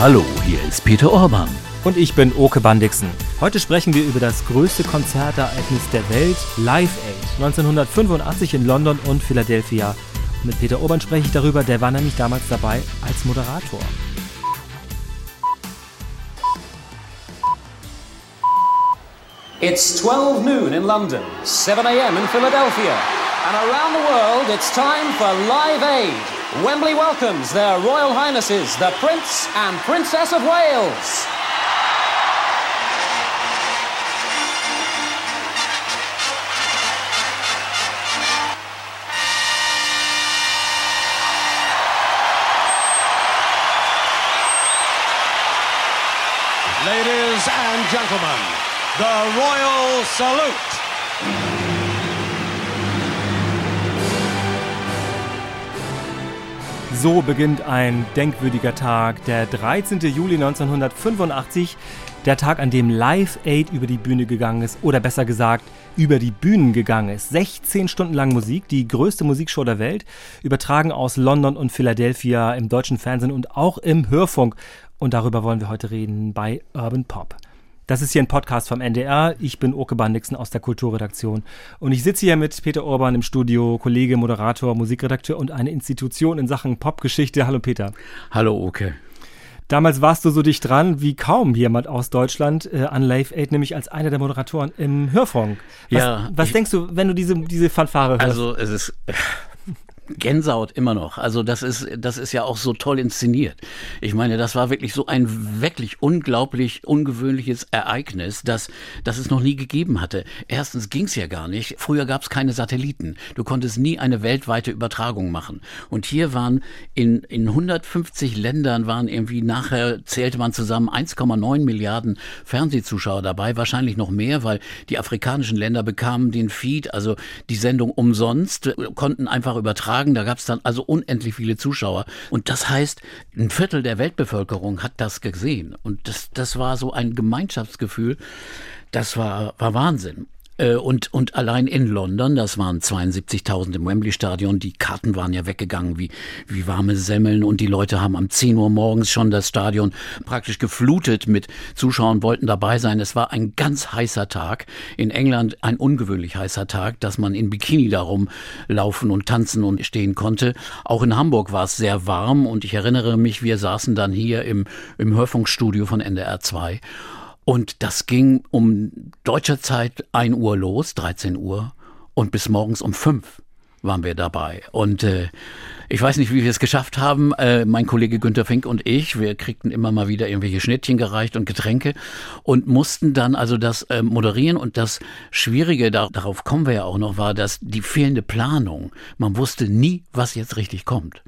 Hallo, hier ist Peter Orban. Und ich bin Oke Bandixen. Heute sprechen wir über das größte Konzertereignis der Welt, Live Aid, 1985 in London und Philadelphia. Und mit Peter Orban spreche ich darüber, der war nämlich damals dabei als Moderator. It's 12 noon in London, 7 a.m. in Philadelphia, and around the world it's time for Live Aid. Wembley welcomes their Royal Highnesses, the Prince and Princess of Wales. Ladies and gentlemen, the Royal Salute. So beginnt ein denkwürdiger Tag, der 13. Juli 1985, der Tag, an dem Live Aid über die Bühne gegangen ist, oder besser gesagt, über die Bühnen gegangen ist. 16 Stunden lang Musik, die größte Musikshow der Welt, übertragen aus London und Philadelphia im deutschen Fernsehen und auch im Hörfunk. Und darüber wollen wir heute reden bei Urban Pop. Das ist hier ein Podcast vom NDR. Ich bin Oke Bandixen aus der Kulturredaktion. Und ich sitze hier mit Peter Orban im Studio, Kollege, Moderator, Musikredakteur und eine Institution in Sachen Popgeschichte. Hallo Peter. Hallo Oke. Damals warst du so dicht dran wie kaum jemand aus Deutschland äh, an Live Aid, nämlich als einer der Moderatoren im Hörfunk. Was, ja, was denkst du, wenn du diese, diese Fanfare hörst? Also es ist Gänsehaut immer noch. Also das ist, das ist ja auch so toll inszeniert. Ich meine, das war wirklich so ein wirklich unglaublich ungewöhnliches Ereignis, das, das es noch nie gegeben hatte. Erstens ging es ja gar nicht. Früher gab es keine Satelliten. Du konntest nie eine weltweite Übertragung machen. Und hier waren in, in 150 Ländern waren irgendwie nachher zählte man zusammen 1,9 Milliarden Fernsehzuschauer dabei. Wahrscheinlich noch mehr, weil die afrikanischen Länder bekamen den Feed, also die Sendung umsonst, konnten einfach übertragen Tagen, da gab es dann also unendlich viele Zuschauer. Und das heißt, ein Viertel der Weltbevölkerung hat das gesehen. Und das, das war so ein Gemeinschaftsgefühl, das war, war Wahnsinn. Äh, und, und allein in London, das waren 72.000 im Wembley-Stadion, die Karten waren ja weggegangen wie, wie warme Semmeln und die Leute haben am 10 Uhr morgens schon das Stadion praktisch geflutet mit Zuschauern, wollten dabei sein. Es war ein ganz heißer Tag. In England ein ungewöhnlich heißer Tag, dass man in Bikini darum laufen und tanzen und stehen konnte. Auch in Hamburg war es sehr warm und ich erinnere mich, wir saßen dann hier im, im Hörfunkstudio von NDR 2 und das ging um deutscher Zeit 1 Uhr los, 13 Uhr, und bis morgens um 5 waren wir dabei. Und äh, ich weiß nicht, wie wir es geschafft haben. Äh, mein Kollege Günter Fink und ich, wir kriegten immer mal wieder irgendwelche Schnittchen gereicht und Getränke und mussten dann also das äh, moderieren. Und das Schwierige, da, darauf kommen wir ja auch noch, war, dass die fehlende Planung. Man wusste nie, was jetzt richtig kommt.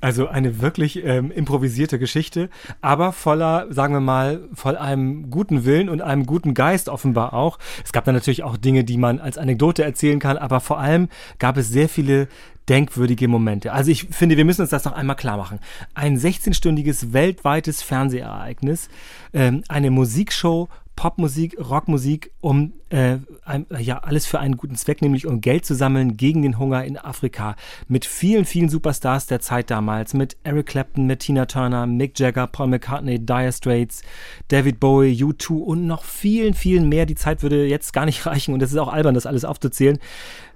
Also eine wirklich ähm, improvisierte Geschichte, aber voller, sagen wir mal, voll einem guten Willen und einem guten Geist offenbar auch. Es gab dann natürlich auch Dinge, die man als Anekdote erzählen kann, aber vor allem gab es sehr viele denkwürdige Momente. Also ich finde, wir müssen uns das noch einmal klar machen. Ein 16-stündiges weltweites Fernsehereignis, ähm, eine Musikshow Popmusik, Rockmusik, um äh, ja alles für einen guten Zweck, nämlich um Geld zu sammeln gegen den Hunger in Afrika. Mit vielen, vielen Superstars der Zeit damals, mit Eric Clapton, mit Tina Turner, Mick Jagger, Paul McCartney, Dire Straits, David Bowie, U2 und noch vielen, vielen mehr. Die Zeit würde jetzt gar nicht reichen und es ist auch albern, das alles aufzuzählen.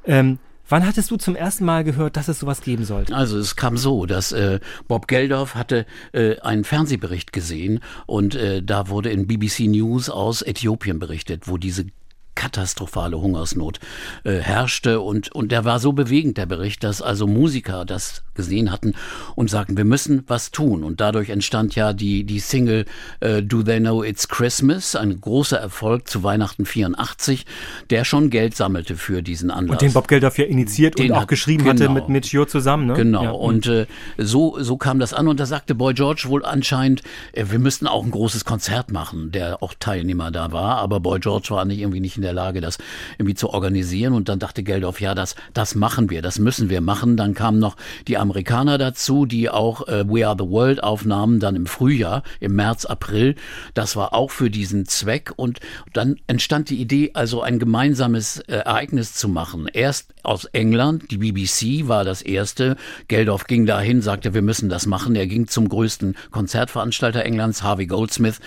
Ähm, Wann hattest du zum ersten Mal gehört, dass es sowas geben sollte? Also es kam so, dass äh, Bob Geldof hatte äh, einen Fernsehbericht gesehen und äh, da wurde in BBC News aus Äthiopien berichtet, wo diese katastrophale Hungersnot äh, herrschte und, und der war so bewegend, der Bericht, dass also Musiker das gesehen hatten und sagten, wir müssen was tun. Und dadurch entstand ja die, die Single äh, Do They Know It's Christmas, ein großer Erfolg zu Weihnachten 84, der schon Geld sammelte für diesen Anlass. Und den Bob Geldof ja initiiert den und auch hat, geschrieben genau, hatte mit, mit Joe zusammen. Ne? Genau, ja. und äh, so, so kam das an und da sagte Boy George wohl anscheinend, äh, wir müssten auch ein großes Konzert machen, der auch Teilnehmer da war, aber Boy George war nicht irgendwie nicht in der Lage, das irgendwie zu organisieren. Und dann dachte Geldorf, ja, das, das machen wir, das müssen wir machen. Dann kamen noch die Amerikaner dazu, die auch äh, We Are the World aufnahmen, dann im Frühjahr, im März, April. Das war auch für diesen Zweck. Und dann entstand die Idee, also ein gemeinsames äh, Ereignis zu machen. Erst aus England, die BBC war das erste. Geldorf ging dahin, sagte, wir müssen das machen. Er ging zum größten Konzertveranstalter Englands, Harvey Goldsmith,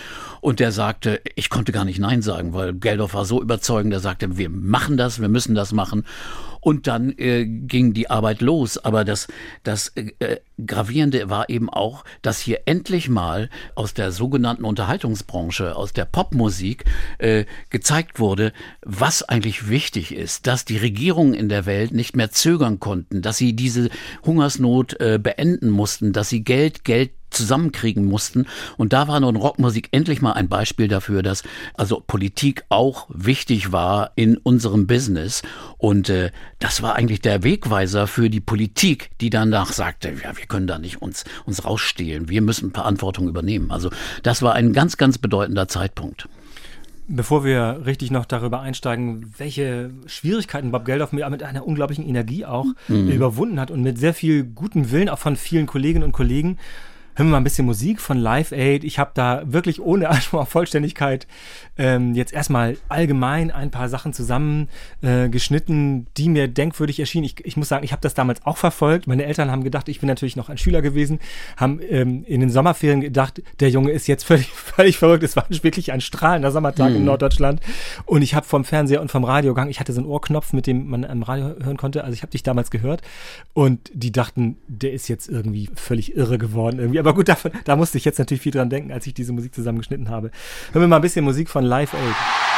und der sagte, ich konnte gar nicht Nein sagen, weil Geldorf war so überzeugend, er sagte, wir machen das, wir müssen das machen. Und dann äh, ging die Arbeit los. Aber das, das äh, Gravierende war eben auch, dass hier endlich mal aus der sogenannten Unterhaltungsbranche, aus der Popmusik äh, gezeigt wurde, was eigentlich wichtig ist, dass die Regierungen in der Welt nicht mehr zögern konnten, dass sie diese Hungersnot äh, beenden mussten, dass sie Geld, Geld zusammenkriegen mussten. Und da war nun Rockmusik endlich mal ein Beispiel dafür, dass also Politik auch wichtig war in unserem Business. Und äh, das war eigentlich der Wegweiser für die Politik, die danach sagte, ja, wir können da nicht uns, uns rausstehlen, wir müssen Verantwortung übernehmen. Also das war ein ganz, ganz bedeutender Zeitpunkt. Bevor wir richtig noch darüber einsteigen, welche Schwierigkeiten Bob Geldof mit, mit einer unglaublichen Energie auch mhm. überwunden hat und mit sehr viel gutem Willen auch von vielen Kolleginnen und Kollegen, hören wir mal ein bisschen Musik von Live Aid. Ich habe da wirklich ohne Anspruch auf Vollständigkeit ähm, jetzt erstmal allgemein ein paar Sachen zusammengeschnitten, äh, die mir denkwürdig erschienen. Ich, ich muss sagen, ich habe das damals auch verfolgt. Meine Eltern haben gedacht, ich bin natürlich noch ein Schüler gewesen, haben ähm, in den Sommerferien gedacht, der Junge ist jetzt völlig, völlig verrückt. Es war wirklich ein strahlender Sommertag hm. in Norddeutschland. Und ich habe vom Fernseher und vom Radio gegangen. Ich hatte so einen Ohrknopf, mit dem man am Radio hören konnte. Also ich habe dich damals gehört. Und die dachten, der ist jetzt irgendwie völlig irre geworden. Irgendwie. Aber gut, davon, da musste ich jetzt natürlich viel dran denken, als ich diese Musik zusammengeschnitten habe. Hören wir mal ein bisschen Musik von Live Aid.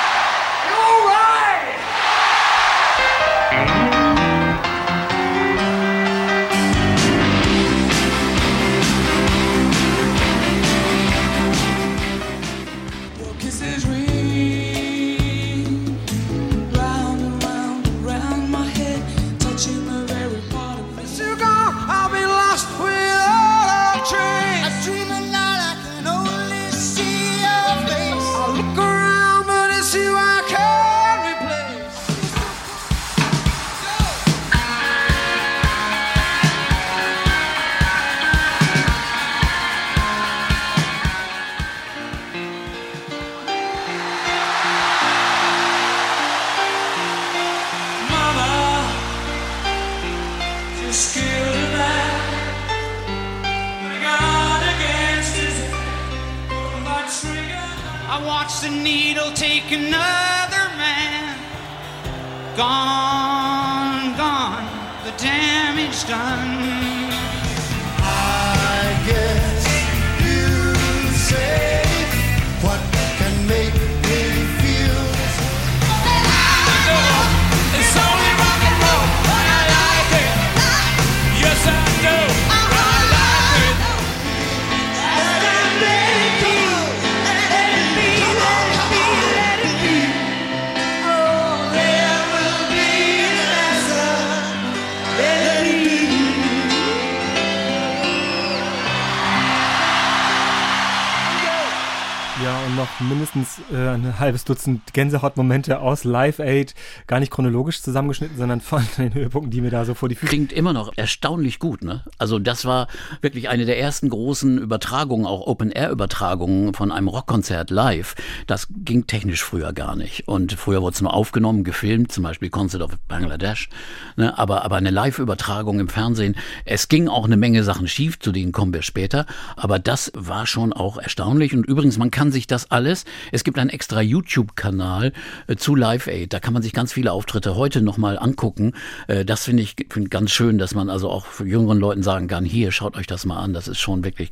Halbes Dutzend Gänsehautmomente aus Live Aid, gar nicht chronologisch zusammengeschnitten, sondern von den Höhepunkten, die mir da so vor die Füße. Klingt immer noch erstaunlich gut, ne? Also das war wirklich eine der ersten großen Übertragungen, auch Open-Air-Übertragungen von einem Rockkonzert live. Das ging technisch früher gar nicht. Und früher wurde es nur aufgenommen, gefilmt, zum Beispiel Concert of Bangladesh. Ne? Aber, aber eine Live-Übertragung im Fernsehen, es ging auch eine Menge Sachen schief, zu denen kommen wir später. Aber das war schon auch erstaunlich. Und übrigens, man kann sich das alles es gibt einen extra YouTube-Kanal äh, zu Live Aid. Da kann man sich ganz viele Auftritte heute nochmal angucken. Äh, das finde ich find ganz schön, dass man also auch jüngeren Leuten sagen kann, hier, schaut euch das mal an. Das ist schon wirklich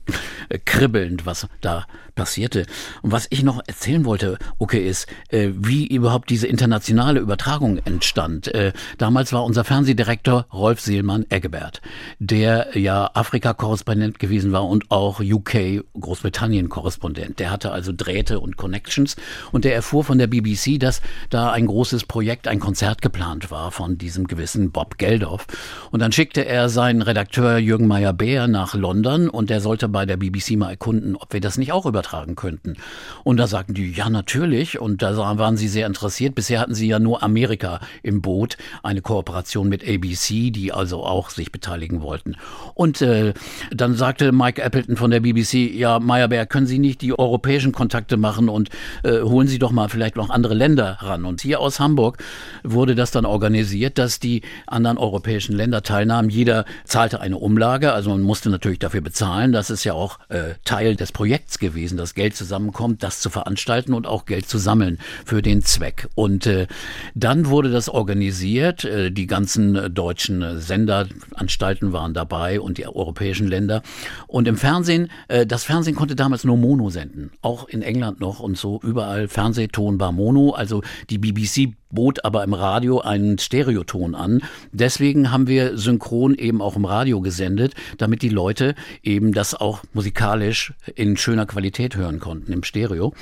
äh, kribbelnd, was da passierte. Und was ich noch erzählen wollte, okay, ist, äh, wie überhaupt diese internationale Übertragung entstand. Äh, damals war unser Fernsehdirektor Rolf Seelmann Eggebert, der ja Afrika-Korrespondent gewesen war und auch UK, Großbritannien-Korrespondent. Der hatte also Drähte und Connections. Und der erfuhr von der BBC, dass da ein großes Projekt, ein Konzert geplant war von diesem gewissen Bob Geldof. Und dann schickte er seinen Redakteur Jürgen Meyer-Beer nach London und der sollte bei der BBC mal erkunden, ob wir das nicht auch übertragen könnten. Und da sagten die, ja, natürlich. Und da waren sie sehr interessiert. Bisher hatten sie ja nur Amerika im Boot, eine Kooperation mit ABC, die also auch sich beteiligen wollten. Und äh, dann sagte Mike Appleton von der BBC, ja, Meyerberg, können Sie nicht die europäischen Kontakte machen und äh, holen Sie doch mal vielleicht noch andere Länder ran. Und hier aus Hamburg wurde das dann organisiert, dass die anderen europäischen Länder teilnahmen. Jeder zahlte eine Umlage, also man musste natürlich dafür bezahlen. Das ist ja auch äh, Teil des Projekts gewesen, dass Geld zusammenkommt, das zu veranstalten und auch Geld zu sammeln für den Zweck. Und äh, dann wurde das organisiert. Äh, die ganzen deutschen Senderanstalten waren dabei und die europäischen Länder. Und im Fernsehen, äh, das Fernsehen konnte damals nur Mono senden. Auch in England noch und so überall Fernsehton war Mono. Also die BBC bot aber im Radio einen Stereoton an. Deswegen haben wir synchron eben auch im Radio gesendet, damit die Leute eben das auch musikalisch in schöner Qualität hören konnten im Stereo.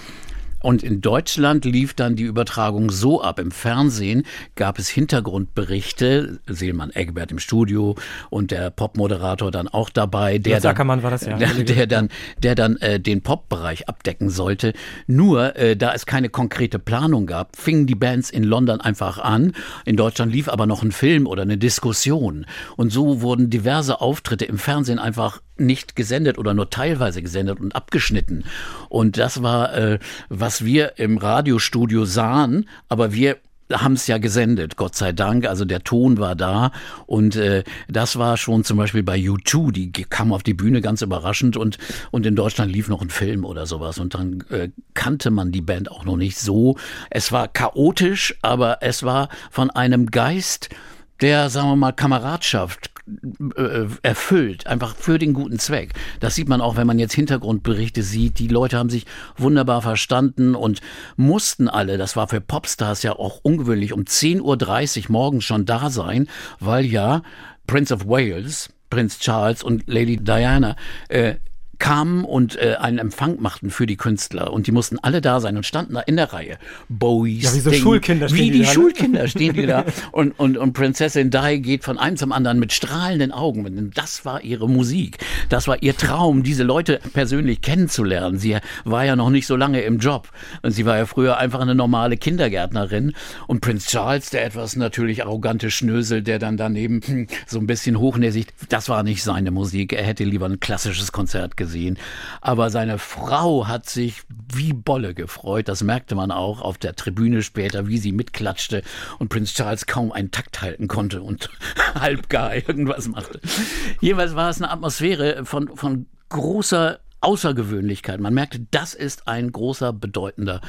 Und in Deutschland lief dann die Übertragung so ab. Im Fernsehen gab es Hintergrundberichte, Seelmann Egbert im Studio und der Popmoderator dann auch dabei, der dann, Ackermann war das ja. Der, der dann, der dann äh, den Popbereich abdecken sollte. Nur, äh, da es keine konkrete Planung gab, fingen die Bands in London einfach an. In Deutschland lief aber noch ein Film oder eine Diskussion. Und so wurden diverse Auftritte im Fernsehen einfach nicht gesendet oder nur teilweise gesendet und abgeschnitten. Und das war, äh, was wir im Radiostudio sahen, aber wir haben es ja gesendet, Gott sei Dank. Also der Ton war da und äh, das war schon zum Beispiel bei U2, die kam auf die Bühne ganz überraschend und und in Deutschland lief noch ein Film oder sowas und dann äh, kannte man die Band auch noch nicht so. Es war chaotisch, aber es war von einem Geist der, sagen wir mal, Kameradschaft erfüllt, einfach für den guten Zweck. Das sieht man auch, wenn man jetzt Hintergrundberichte sieht. Die Leute haben sich wunderbar verstanden und mussten alle, das war für Popstars ja auch ungewöhnlich, um 10.30 Uhr morgens schon da sein, weil ja Prince of Wales, Prinz Charles und Lady Diana äh, kamen und äh, einen Empfang machten für die Künstler und die mussten alle da sein und standen da in der Reihe. Bowie, ja, wie so Sting, Schulkinder stehen wie die, die da, ne? Schulkinder stehen die da und, und, und Prinzessin Di geht von einem zum anderen mit strahlenden Augen. Das war ihre Musik. Das war ihr Traum, diese Leute persönlich kennenzulernen. Sie war ja noch nicht so lange im Job und sie war ja früher einfach eine normale Kindergärtnerin und Prinz Charles, der etwas natürlich arrogante Schnösel, der dann daneben hm, so ein bisschen hochnäsig, das war nicht seine Musik. Er hätte lieber ein klassisches Konzert gesehen gesehen. Aber seine Frau hat sich wie Bolle gefreut. Das merkte man auch auf der Tribüne später, wie sie mitklatschte und Prinz Charles kaum einen Takt halten konnte und halbgar irgendwas machte. Jeweils war es eine Atmosphäre von, von großer Außergewöhnlichkeit. Man merkte, das ist ein großer, bedeutender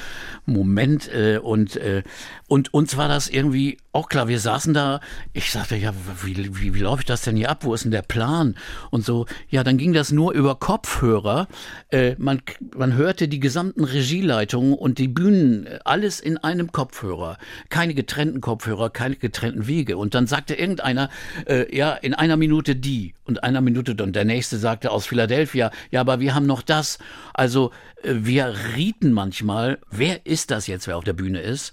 Moment. Äh, und, äh, und uns war das irgendwie auch klar. Wir saßen da, ich sagte, ja, wie, wie, wie laufe ich das denn hier ab? Wo ist denn der Plan? Und so, ja, dann ging das nur über Kopfhörer. Äh, man, man hörte die gesamten Regieleitungen und die Bühnen, alles in einem Kopfhörer. Keine getrennten Kopfhörer, keine getrennten Wege. Und dann sagte irgendeiner, äh, ja, in einer Minute die und einer Minute und der nächste sagte aus Philadelphia, ja, aber wir haben noch das. Also äh, wir rieten manchmal, wer ist das jetzt, wer auf der Bühne ist?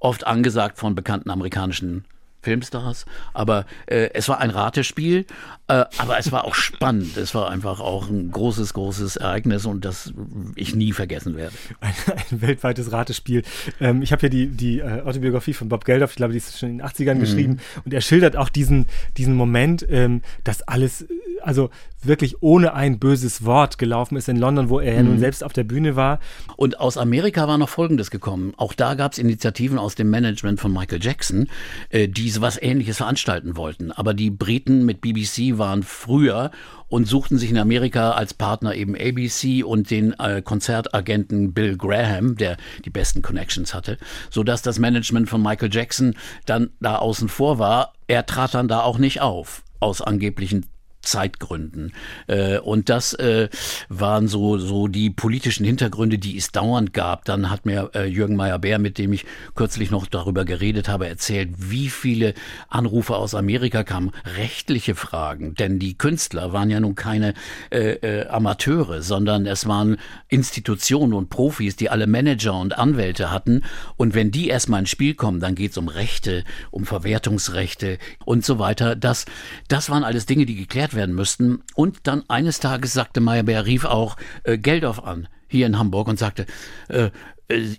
Oft angesagt von bekannten amerikanischen Filmstars. Aber äh, es war ein Ratespiel, äh, aber es war auch spannend. Es war einfach auch ein großes, großes Ereignis und das ich nie vergessen werde. Ein, ein weltweites Ratespiel. Ähm, ich habe ja die, die äh, Autobiografie von Bob Geldof, ich glaube, die ist schon in den 80ern mhm. geschrieben und er schildert auch diesen, diesen Moment, ähm, dass alles also wirklich ohne ein böses Wort gelaufen ist in London, wo er ja nun mhm. selbst auf der Bühne war. Und aus Amerika war noch Folgendes gekommen. Auch da gab es Initiativen aus dem Management von Michael Jackson, äh, die sowas Ähnliches veranstalten wollten. Aber die Briten mit BBC waren früher und suchten sich in Amerika als Partner eben ABC und den äh, Konzertagenten Bill Graham, der die besten Connections hatte, sodass das Management von Michael Jackson dann da außen vor war. Er trat dann da auch nicht auf, aus angeblichen Zeitgründen. Äh, und das äh, waren so, so die politischen Hintergründe, die es dauernd gab. Dann hat mir äh, Jürgen Meyer-Bär, mit dem ich kürzlich noch darüber geredet habe, erzählt, wie viele Anrufe aus Amerika kamen. Rechtliche Fragen. Denn die Künstler waren ja nun keine äh, Amateure, sondern es waren Institutionen und Profis, die alle Manager und Anwälte hatten. Und wenn die erstmal ins Spiel kommen, dann geht es um Rechte, um Verwertungsrechte und so weiter. Das, das waren alles Dinge, die geklärt werden müssten. Und dann eines Tages sagte Meyerbeer, rief auch äh, Geldof an, hier in Hamburg, und sagte, äh,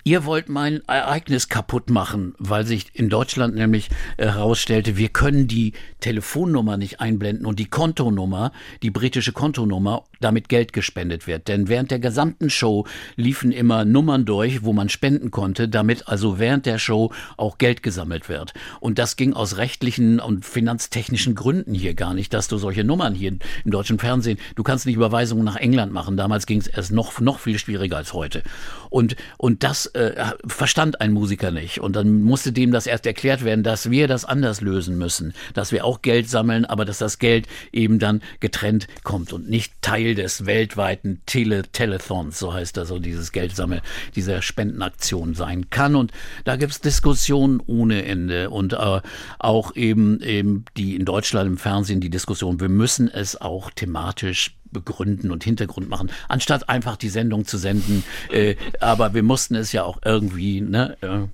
ihr wollt mein Ereignis kaputt machen, weil sich in Deutschland nämlich herausstellte, wir können die Telefonnummer nicht einblenden und die Kontonummer, die britische Kontonummer, damit Geld gespendet wird. Denn während der gesamten Show liefen immer Nummern durch, wo man spenden konnte, damit also während der Show auch Geld gesammelt wird. Und das ging aus rechtlichen und finanztechnischen Gründen hier gar nicht, dass du solche Nummern hier im deutschen Fernsehen, du kannst nicht Überweisungen nach England machen. Damals ging es erst noch, noch viel schwieriger als heute. Und, und das äh, verstand ein Musiker nicht. Und dann musste dem das erst erklärt werden, dass wir das anders lösen müssen, dass wir auch Geld sammeln, aber dass das Geld eben dann getrennt kommt und nicht Teil des weltweiten Tele Telethons, so heißt das, so dieses Geldsammel, dieser Spendenaktion sein kann. Und da gibt es Diskussionen ohne Ende und äh, auch eben, eben die in Deutschland im Fernsehen die Diskussion, wir müssen es auch thematisch begründen und Hintergrund machen, anstatt einfach die Sendung zu senden. Äh, aber wir mussten es ja auch irgendwie, ne, äh,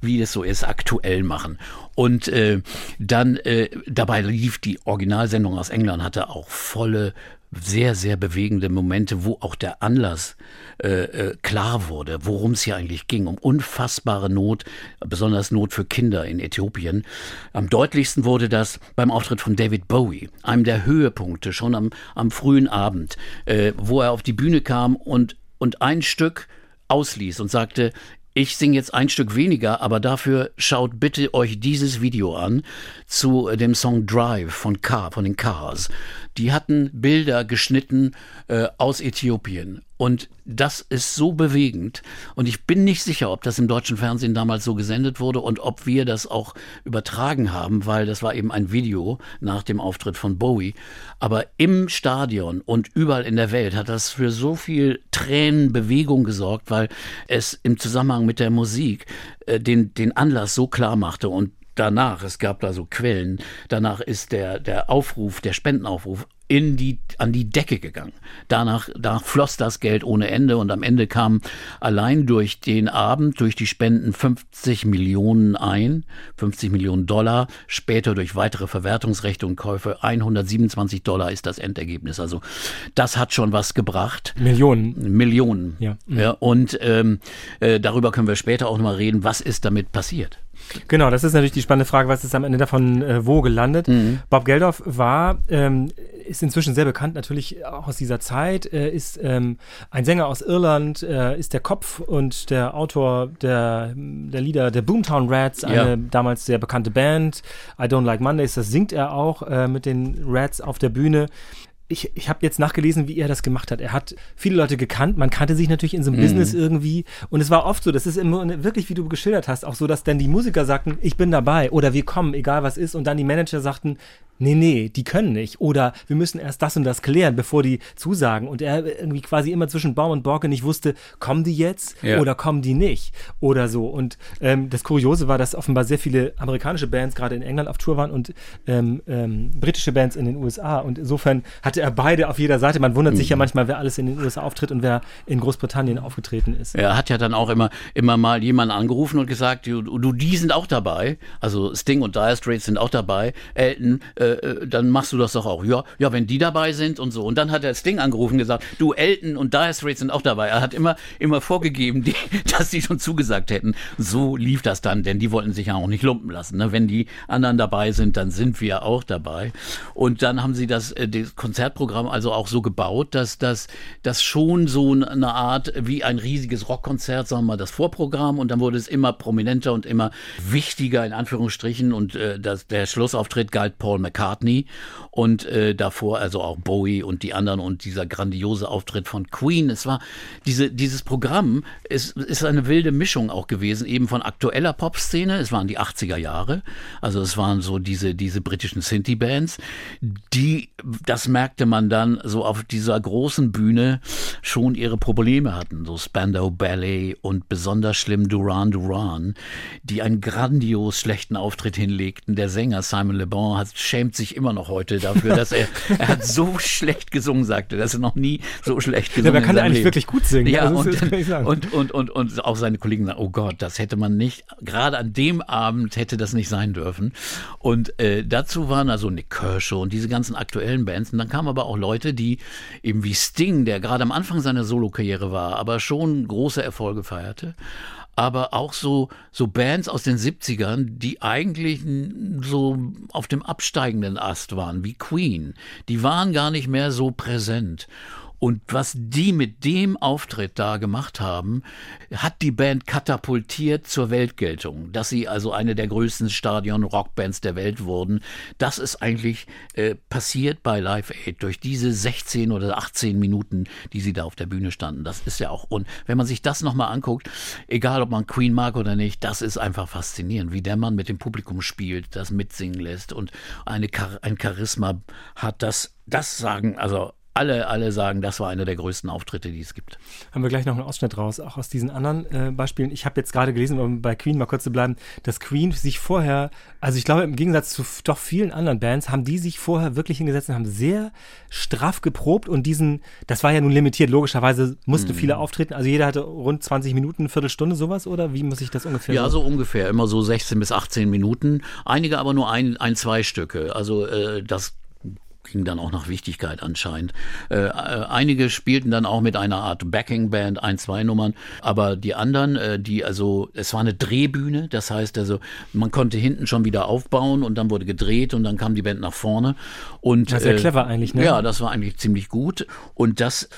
wie es so ist, aktuell machen. Und äh, dann äh, dabei lief die Originalsendung aus England, hatte auch volle sehr, sehr bewegende Momente, wo auch der Anlass äh, äh, klar wurde, worum es hier eigentlich ging, um unfassbare Not, besonders Not für Kinder in Äthiopien. Am deutlichsten wurde das beim Auftritt von David Bowie, einem der Höhepunkte schon am, am frühen Abend, äh, wo er auf die Bühne kam und, und ein Stück ausließ und sagte, ich singe jetzt ein Stück weniger, aber dafür schaut bitte euch dieses Video an zu dem Song Drive von Car, von den Cars. Die hatten Bilder geschnitten äh, aus Äthiopien. Und das ist so bewegend. Und ich bin nicht sicher, ob das im deutschen Fernsehen damals so gesendet wurde und ob wir das auch übertragen haben, weil das war eben ein Video nach dem Auftritt von Bowie. Aber im Stadion und überall in der Welt hat das für so viel Tränenbewegung gesorgt, weil es im Zusammenhang mit der Musik äh, den, den Anlass so klar machte. Und danach, es gab da so Quellen, danach ist der, der Aufruf, der Spendenaufruf in die, an die Decke gegangen. Danach, danach floss das Geld ohne Ende und am Ende kam allein durch den Abend, durch die Spenden 50 Millionen ein, 50 Millionen Dollar, später durch weitere Verwertungsrechte und Käufe 127 Dollar ist das Endergebnis. Also das hat schon was gebracht. Millionen. Millionen. Ja. ja und ähm, äh, darüber können wir später auch noch mal reden, was ist damit passiert. Genau, das ist natürlich die spannende Frage, was ist am Ende davon äh, wo gelandet. Mhm. Bob Geldof war, ähm, ist inzwischen sehr bekannt, natürlich auch aus dieser Zeit, äh, ist ähm, ein Sänger aus Irland, äh, ist der Kopf und der Autor der, der Lieder der Boomtown Rats, eine ja. damals sehr bekannte Band. I Don't Like Mondays, das singt er auch äh, mit den Rats auf der Bühne ich, ich habe jetzt nachgelesen, wie er das gemacht hat. Er hat viele Leute gekannt, man kannte sich natürlich in so einem mm. Business irgendwie. Und es war oft so, das ist immer wirklich, wie du geschildert hast, auch so, dass dann die Musiker sagten, ich bin dabei oder wir kommen, egal was ist. Und dann die Manager sagten, nee, nee, die können nicht. Oder wir müssen erst das und das klären, bevor die zusagen. Und er irgendwie quasi immer zwischen Baum und Borke nicht wusste, kommen die jetzt ja. oder kommen die nicht oder so. Und ähm, das Kuriose war, dass offenbar sehr viele amerikanische Bands gerade in England auf Tour waren und ähm, ähm, britische Bands in den USA. Und insofern hatte er beide auf jeder Seite. Man wundert sich ja mhm. manchmal, wer alles in den USA auftritt und wer in Großbritannien aufgetreten ist. Er hat ja dann auch immer, immer mal jemanden angerufen und gesagt, du, du die sind auch dabei. Also Sting und Dire Straits sind auch dabei. Elton, äh, äh, dann machst du das doch auch. Ja, ja, wenn die dabei sind und so. Und dann hat er Sting angerufen und gesagt, du, Elton und Dire Straits sind auch dabei. Er hat immer, immer vorgegeben, die, dass die schon zugesagt hätten. So lief das dann, denn die wollten sich ja auch nicht lumpen lassen. Ne? Wenn die anderen dabei sind, dann sind wir auch dabei. Und dann haben sie das, äh, das Konzertprogramm also auch so gebaut, dass das, das schon so eine Art wie ein riesiges Rockkonzert, sagen wir mal, das Vorprogramm und dann wurde es immer prominenter und immer wichtiger in Anführungsstrichen und äh, das, der Schlussauftritt galt Paul McCartney und äh, davor also auch Bowie und die anderen und dieser grandiose Auftritt von Queen. Es war diese, dieses Programm ist, ist eine wilde Mischung auch gewesen, eben von aktueller Popszene. Es waren die 80er Jahre, also es waren so diese, diese britischen Sinti-Bands, die, das merkte man dann so auf dieser großen Bühne schon ihre Probleme hatten, so Spandau Ballet und besonders schlimm Duran Duran, die einen grandios schlechten Auftritt hinlegten. Der Sänger Simon Le Bon hat, schämt sich immer noch heute dafür, dass er, er hat so schlecht gesungen, sagte, dass er noch nie so schlecht gesungen hat. Ja, er kann eigentlich Leben. wirklich gut singen. Ja, also, und, und, und, und, und auch seine Kollegen sagen, oh Gott, das hätte man nicht, gerade an dem Abend hätte das nicht sein dürfen. Und äh, dazu waren also Nick Kershaw und diese ganzen aktuellen Bands. Und dann kamen aber auch Leute, die eben wie Sting, der gerade am Anfang seiner Solokarriere war, aber schon große Erfolge feierte aber auch so, so Bands aus den 70ern, die eigentlich so auf dem absteigenden Ast waren, wie Queen. Die waren gar nicht mehr so präsent. Und was die mit dem Auftritt da gemacht haben, hat die Band katapultiert zur Weltgeltung. Dass sie also eine der größten Stadion-Rockbands der Welt wurden, das ist eigentlich äh, passiert bei Live Aid durch diese 16 oder 18 Minuten, die sie da auf der Bühne standen. Das ist ja auch, und wenn man sich das nochmal anguckt, egal ob man Queen mag oder nicht, das ist einfach faszinierend, wie der Mann mit dem Publikum spielt, das mitsingen lässt und eine, ein Charisma hat, das, das sagen, also alle, alle sagen, das war einer der größten Auftritte, die es gibt. Haben wir gleich noch einen Ausschnitt raus, auch aus diesen anderen äh, Beispielen. Ich habe jetzt gerade gelesen, um bei Queen mal kurz zu bleiben, dass Queen sich vorher, also ich glaube im Gegensatz zu doch vielen anderen Bands, haben die sich vorher wirklich hingesetzt und haben sehr straff geprobt und diesen, das war ja nun limitiert, logischerweise mussten mhm. viele auftreten, also jeder hatte rund 20 Minuten, Viertelstunde sowas oder wie muss ich das ungefähr? Ja, so ungefähr, immer so 16 bis 18 Minuten, einige aber nur ein, ein zwei Stücke, also äh, das ging dann auch nach Wichtigkeit anscheinend. Äh, äh, einige spielten dann auch mit einer Art Backing-Band ein, zwei Nummern, aber die anderen, äh, die also, es war eine Drehbühne, das heißt also, man konnte hinten schon wieder aufbauen und dann wurde gedreht und dann kam die Band nach vorne. Und, das ist ja äh, clever eigentlich, ne? Ja, das war eigentlich ziemlich gut und das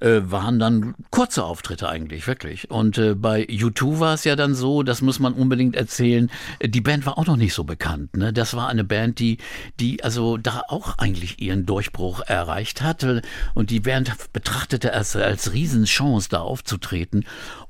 äh, waren dann kurze Auftritte eigentlich, wirklich. Und äh, bei U2 war es ja dann so, das muss man unbedingt erzählen, äh, die Band war auch noch nicht so bekannt. Ne? Das war eine Band, die, die also da auch eigentlich ihren Durchbruch erreicht hatte. Und die Band betrachtete es als Riesenchance, da aufzutreten.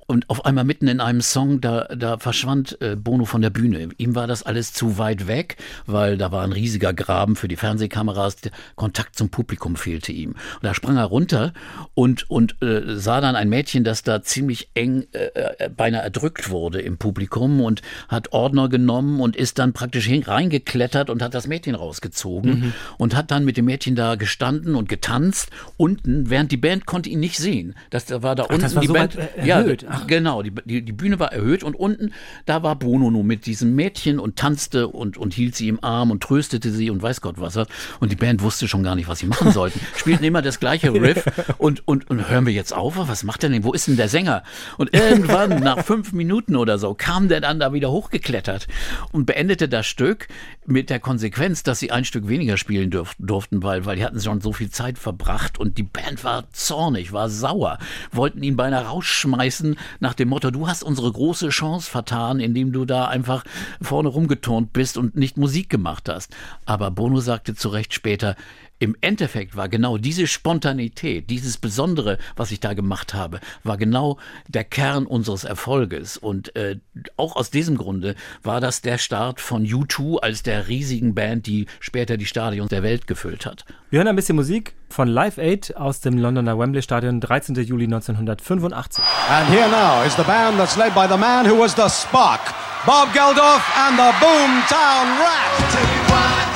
Und auf einmal mitten in einem Song, da, da verschwand äh, Bono von der Bühne. Ihm war das alles zu weit weg, weil da war ein riesiger Graben für die Fernsehkameras. Der Kontakt zum Publikum fehlte ihm. Und da sprang er runter und, und äh, sah dann ein Mädchen, das da ziemlich eng äh, äh beinahe erdrückt wurde im Publikum und hat Ordner genommen und ist dann praktisch reingeklettert und hat das Mädchen rausgezogen mhm. und hat dann mit dem Mädchen da gestanden und getanzt unten, während die Band konnte ihn nicht sehen. Das war da Ach, unten das war die so Band. erhöht. Ja, Ach. Genau, die, die, die Bühne war erhöht und unten, da war Bono nur mit diesem Mädchen und tanzte und, und hielt sie im Arm und tröstete sie und weiß Gott was. Und die Band wusste schon gar nicht, was sie machen sollten. Spielten immer das gleiche Riff und, und, und hören wir jetzt auf? Was macht der denn? Wo ist denn der Sänger? Und irgendwann, nach fünf Minuten oder so, kam der dann da wieder hochgeklettert und beendete das Stück mit der Konsequenz, dass sie ein Stück weniger spielen durf durften, weil, weil die hatten schon so viel Zeit verbracht und die Band war zornig, war sauer, wollten ihn beinahe rausschmeißen nach dem Motto, du hast unsere große Chance vertan, indem du da einfach vorne rumgeturnt bist und nicht Musik gemacht hast. Aber Bono sagte zu Recht später, im Endeffekt war genau diese Spontanität, dieses Besondere, was ich da gemacht habe, war genau der Kern unseres Erfolges. Und äh, auch aus diesem Grunde war das der Start von U2 als der riesigen Band, die später die Stadions der Welt gefüllt hat. Wir hören ein bisschen Musik von Live Aid aus dem Londoner Wembley Stadion, 13. Juli 1985. And here now is the band that's led by the man who was the spark, Bob Geldof and the Boomtown Rat.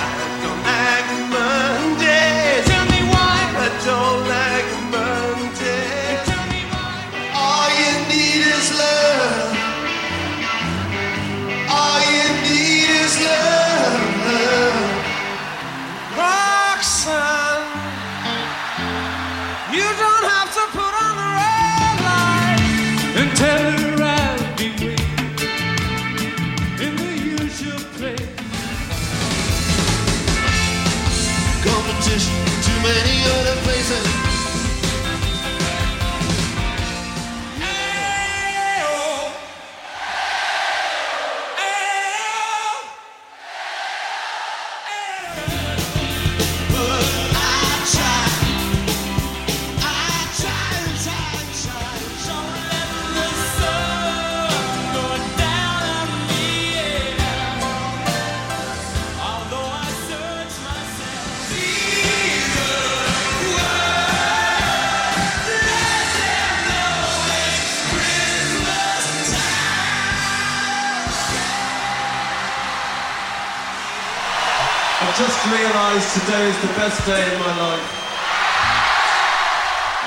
Best day in my life.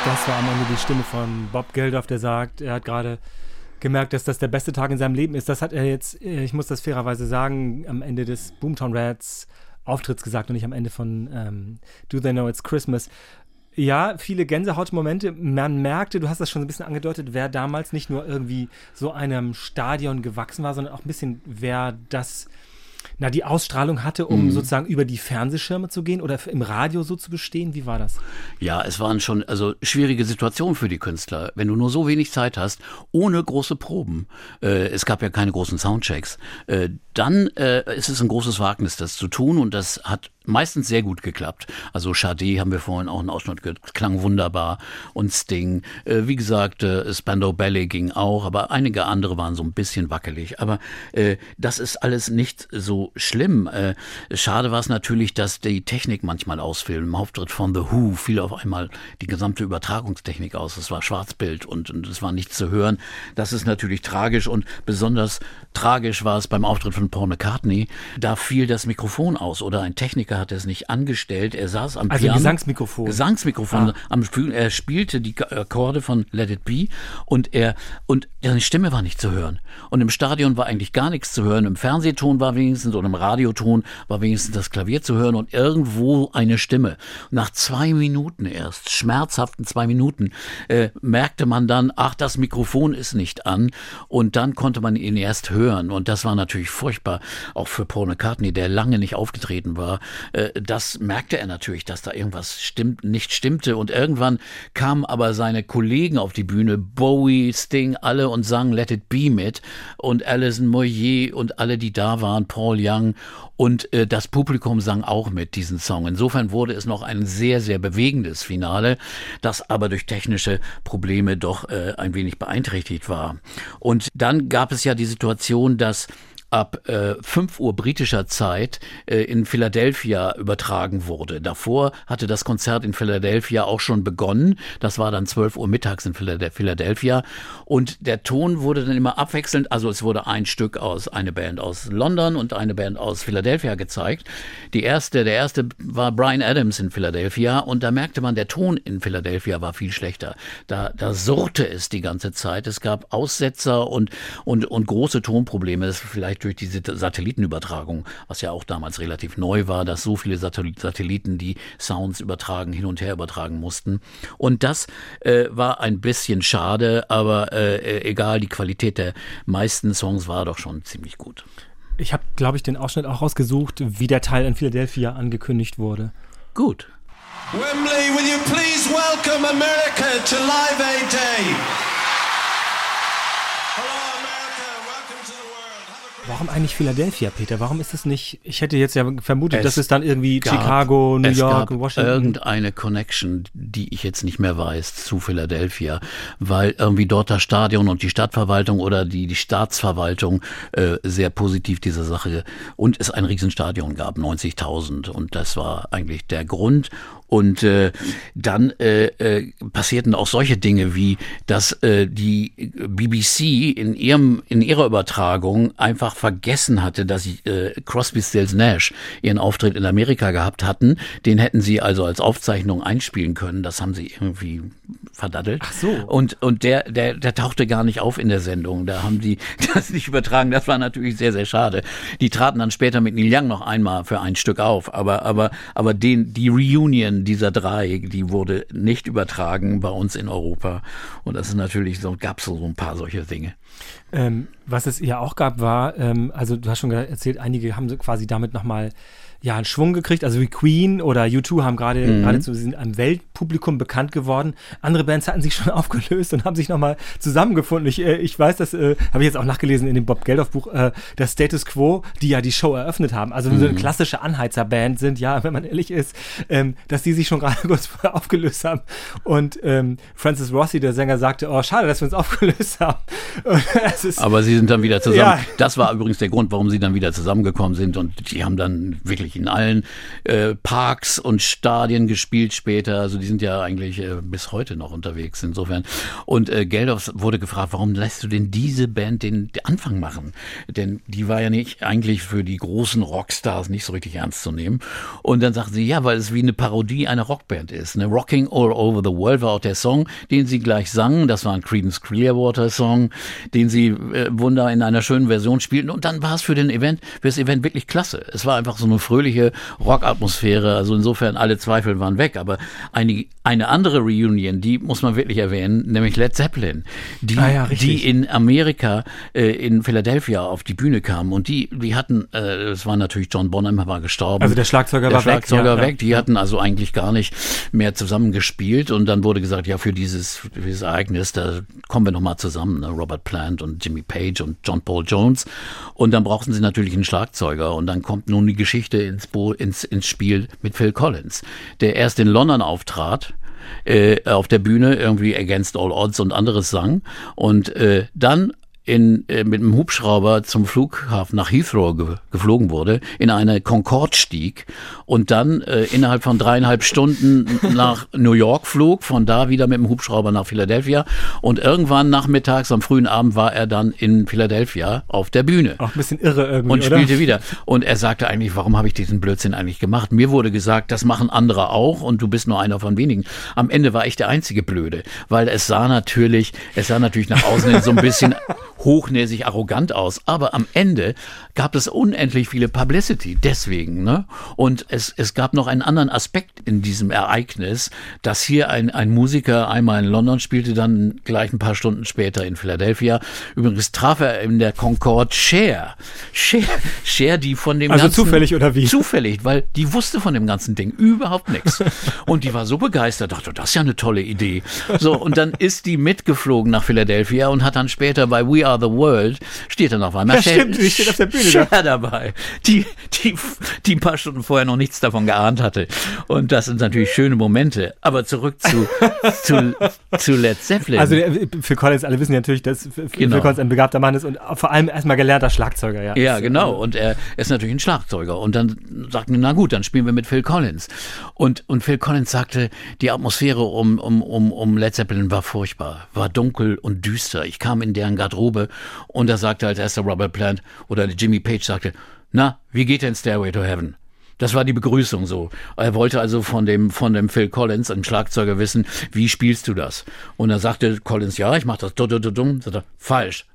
Das war am Ende die Stimme von Bob Geldof, der sagt, er hat gerade gemerkt, dass das der beste Tag in seinem Leben ist. Das hat er jetzt, ich muss das fairerweise sagen, am Ende des Boomtown Rats Auftritts gesagt und nicht am Ende von ähm, Do They Know It's Christmas. Ja, viele Gänsehautmomente. Man merkte, du hast das schon ein bisschen angedeutet, wer damals nicht nur irgendwie so einem Stadion gewachsen war, sondern auch ein bisschen, wer das na, die Ausstrahlung hatte, um mhm. sozusagen über die Fernsehschirme zu gehen oder im Radio so zu bestehen? Wie war das? Ja, es waren schon also schwierige Situationen für die Künstler. Wenn du nur so wenig Zeit hast, ohne große Proben, äh, es gab ja keine großen Soundchecks, äh, dann äh, ist es ein großes Wagnis, das zu tun und das hat meistens sehr gut geklappt. Also Sade haben wir vorhin auch einen Ausschnitt gehört, klang wunderbar und Sting. Äh, wie gesagt, äh, Spandau Ballet ging auch, aber einige andere waren so ein bisschen wackelig. Aber äh, das ist alles nicht so schlimm. Äh, schade war es natürlich, dass die Technik manchmal ausfiel. Im Auftritt von The Who fiel auf einmal die gesamte Übertragungstechnik aus. Es war Schwarzbild und, und es war nichts zu hören. Das ist natürlich tragisch und besonders tragisch war es beim Auftritt von Paul McCartney. Da fiel das Mikrofon aus oder ein Techniker Musiker hat er es nicht angestellt. Er saß am also Piano. Gesangsmikrofon. Gesangsmikrofon. Ah. Am Spiel, er spielte die Akkorde von Let It Be und er und seine Stimme war nicht zu hören. Und im Stadion war eigentlich gar nichts zu hören. Im Fernsehton war wenigstens und im Radioton war wenigstens das Klavier zu hören und irgendwo eine Stimme. Nach zwei Minuten erst, schmerzhaften zwei Minuten, äh, merkte man dann, ach, das Mikrofon ist nicht an. Und dann konnte man ihn erst hören. Und das war natürlich furchtbar, auch für Paul McCartney, der lange nicht aufgetreten war. Äh, das merkte er natürlich, dass da irgendwas stimmt, nicht stimmte. Und irgendwann kamen aber seine Kollegen auf die Bühne, Bowie, Sting, alle und sangen Let It Be mit. Und Alison Moyer und alle, die da waren, Paul Young. Und äh, das Publikum sang auch mit diesen Song. Insofern wurde es noch ein sehr, sehr bewegendes Finale, das aber durch technische Probleme doch äh, ein wenig beeinträchtigt war. Und dann gab es ja die Situation, dass ab äh, 5 Uhr britischer Zeit äh, in Philadelphia übertragen wurde. Davor hatte das Konzert in Philadelphia auch schon begonnen. Das war dann 12 Uhr mittags in Philadelphia. Und der Ton wurde dann immer abwechselnd. Also es wurde ein Stück aus, eine Band aus London und eine Band aus Philadelphia gezeigt. Die erste, der erste war Brian Adams in Philadelphia. Und da merkte man, der Ton in Philadelphia war viel schlechter. Da, da surrte es die ganze Zeit. Es gab Aussetzer und, und, und große Tonprobleme. Das ist vielleicht durch diese Satellitenübertragung, was ja auch damals relativ neu war, dass so viele Satelliten die Sounds übertragen, hin und her übertragen mussten. Und das äh, war ein bisschen schade, aber äh, egal, die Qualität der meisten Songs war doch schon ziemlich gut. Ich habe, glaube ich, den Ausschnitt auch rausgesucht, wie der Teil in Philadelphia angekündigt wurde. Gut. Wembley, will you please welcome America to Live Aid Day? Warum eigentlich Philadelphia, Peter? Warum ist es nicht? Ich hätte jetzt ja vermutet, es dass es dann irgendwie Chicago, New York, Washington. Irgendeine Connection, die ich jetzt nicht mehr weiß, zu Philadelphia, weil irgendwie dort das Stadion und die Stadtverwaltung oder die, die Staatsverwaltung äh, sehr positiv dieser Sache und es ein Riesenstadion gab, 90.000 und das war eigentlich der Grund und äh, dann äh, äh, passierten auch solche Dinge wie, dass äh, die BBC in ihrem in ihrer Übertragung einfach vergessen hatte, dass äh, Crosby, Stills, Nash ihren Auftritt in Amerika gehabt hatten. Den hätten sie also als Aufzeichnung einspielen können. Das haben sie irgendwie verdaddelt. Ach so. Und und der der der tauchte gar nicht auf in der Sendung. Da haben die das nicht übertragen. Das war natürlich sehr sehr schade. Die traten dann später mit Neil Young noch einmal für ein Stück auf. Aber aber aber den die Reunion dieser drei, die wurde nicht übertragen bei uns in Europa. Und das ist natürlich so, gab es so ein paar solche Dinge. Ähm, was es ja auch gab, war, ähm, also du hast schon erzählt, einige haben quasi damit nochmal ja, einen Schwung gekriegt. Also wie Queen oder U2 haben gerade mhm. geradezu sind einem Weltpublikum bekannt geworden. Andere Bands hatten sich schon aufgelöst und haben sich nochmal zusammengefunden. Ich, äh, ich weiß, das äh, habe ich jetzt auch nachgelesen in dem Bob Geldof Buch, äh, das Status Quo, die ja die Show eröffnet haben. Also mhm. so eine mhm. klassische Anheizerband sind, ja, wenn man ehrlich ist, ähm, dass die sich schon gerade kurz vorher aufgelöst haben. Und ähm, Francis Rossi, der Sänger, sagte, oh, schade, dass wir uns aufgelöst haben. Aber sie sind dann wieder zusammen. Ja. Das war übrigens der Grund, warum sie dann wieder zusammengekommen sind und die haben dann wirklich in allen äh, Parks und Stadien gespielt später. Also die sind ja eigentlich äh, bis heute noch unterwegs insofern. Und äh, Geldof wurde gefragt, warum lässt du denn diese Band den, den Anfang machen? Denn die war ja nicht eigentlich für die großen Rockstars nicht so richtig ernst zu nehmen. Und dann sagten sie, ja, weil es wie eine Parodie einer Rockband ist. Ne? Rocking All Over the World war auch der Song, den sie gleich sangen. Das war ein Creedence Clearwater Song, den sie äh, wunder in einer schönen Version spielten. Und dann war es für den Event, für das Event wirklich klasse. Es war einfach so eine fröhliche Rockatmosphäre. Also insofern alle Zweifel waren weg. Aber eine, eine andere Reunion, die muss man wirklich erwähnen, nämlich Led Zeppelin, die, Ah ja, die in Amerika, äh, in Philadelphia auf die Bühne kamen. Und die, die hatten, äh, es war natürlich John Bonham, war gestorben. Also der Schlagzeuger der war weg, Schlagzeuger ja, weg. ja. Die hatten also eigentlich gar nicht mehr zusammen gespielt. Und dann wurde gesagt, ja, für dieses, für dieses Ereignis, da kommen wir nochmal zusammen. Ne? Robert Plant und Jimmy Page und John Paul Jones. Und dann brauchten sie natürlich einen Schlagzeuger. Und dann kommt nun die Geschichte ins, Bo ins, ins Spiel mit Phil Collins, der erst in London auftrat äh, auf der Bühne irgendwie Against All Odds und anderes sang. Und äh, dann in, äh, mit einem Hubschrauber zum Flughafen nach Heathrow ge geflogen wurde, in eine Concorde stieg und dann äh, innerhalb von dreieinhalb Stunden nach New York flog, von da wieder mit dem Hubschrauber nach Philadelphia und irgendwann nachmittags am frühen Abend war er dann in Philadelphia auf der Bühne Auch ein bisschen irre irgendwie, und oder? spielte wieder. Und er sagte eigentlich, warum habe ich diesen Blödsinn eigentlich gemacht? Mir wurde gesagt, das machen andere auch und du bist nur einer von wenigen. Am Ende war ich der einzige Blöde, weil es sah natürlich, es sah natürlich nach außen hin so ein bisschen hochnäsig arrogant aus, aber am Ende gab es unendlich viele Publicity deswegen, ne? Und es, es gab noch einen anderen Aspekt in diesem Ereignis, dass hier ein, ein Musiker einmal in London spielte, dann gleich ein paar Stunden später in Philadelphia. Übrigens traf er in der Concorde Cher. Cher, Cher die von dem Also ganzen, zufällig oder wie? Zufällig, weil die wusste von dem ganzen Ding überhaupt nichts. Und die war so begeistert, dachte, das ist ja eine tolle Idee. So, und dann ist die mitgeflogen nach Philadelphia und hat dann später bei We Are the World, steht dann auf einmal Ja, stimmt, die steht auf der Bühne da. Cher dabei, die, die, die ein paar Stunden vorher noch nichts davon geahnt hatte. Und das sind natürlich schöne Momente. Aber zurück zu, zu, zu Led Zeppelin. Also der, Phil Collins, alle wissen ja natürlich, dass Phil Genau. Collins ein begabter Mann ist und vor allem erstmal gelernter Schlagzeuger, ja. Ja, genau. Und er ist natürlich ein Schlagzeuger. Und dann sagten, na gut, dann spielen wir mit Phil Collins. Und, und Phil Collins sagte, die Atmosphäre um, um, um, um Led Zeppelin war furchtbar, war dunkel und düster. Ich kam in deren Garderobe und da sagte als erster Robert Plant oder Jimmy Page sagte, na, wie geht denn Stairway to Heaven? Das war die Begrüßung so. Er wollte also von dem, von dem Phil Collins, einem Schlagzeuger, wissen, wie spielst du das? Und da sagte Collins, ja, ich mach das falsch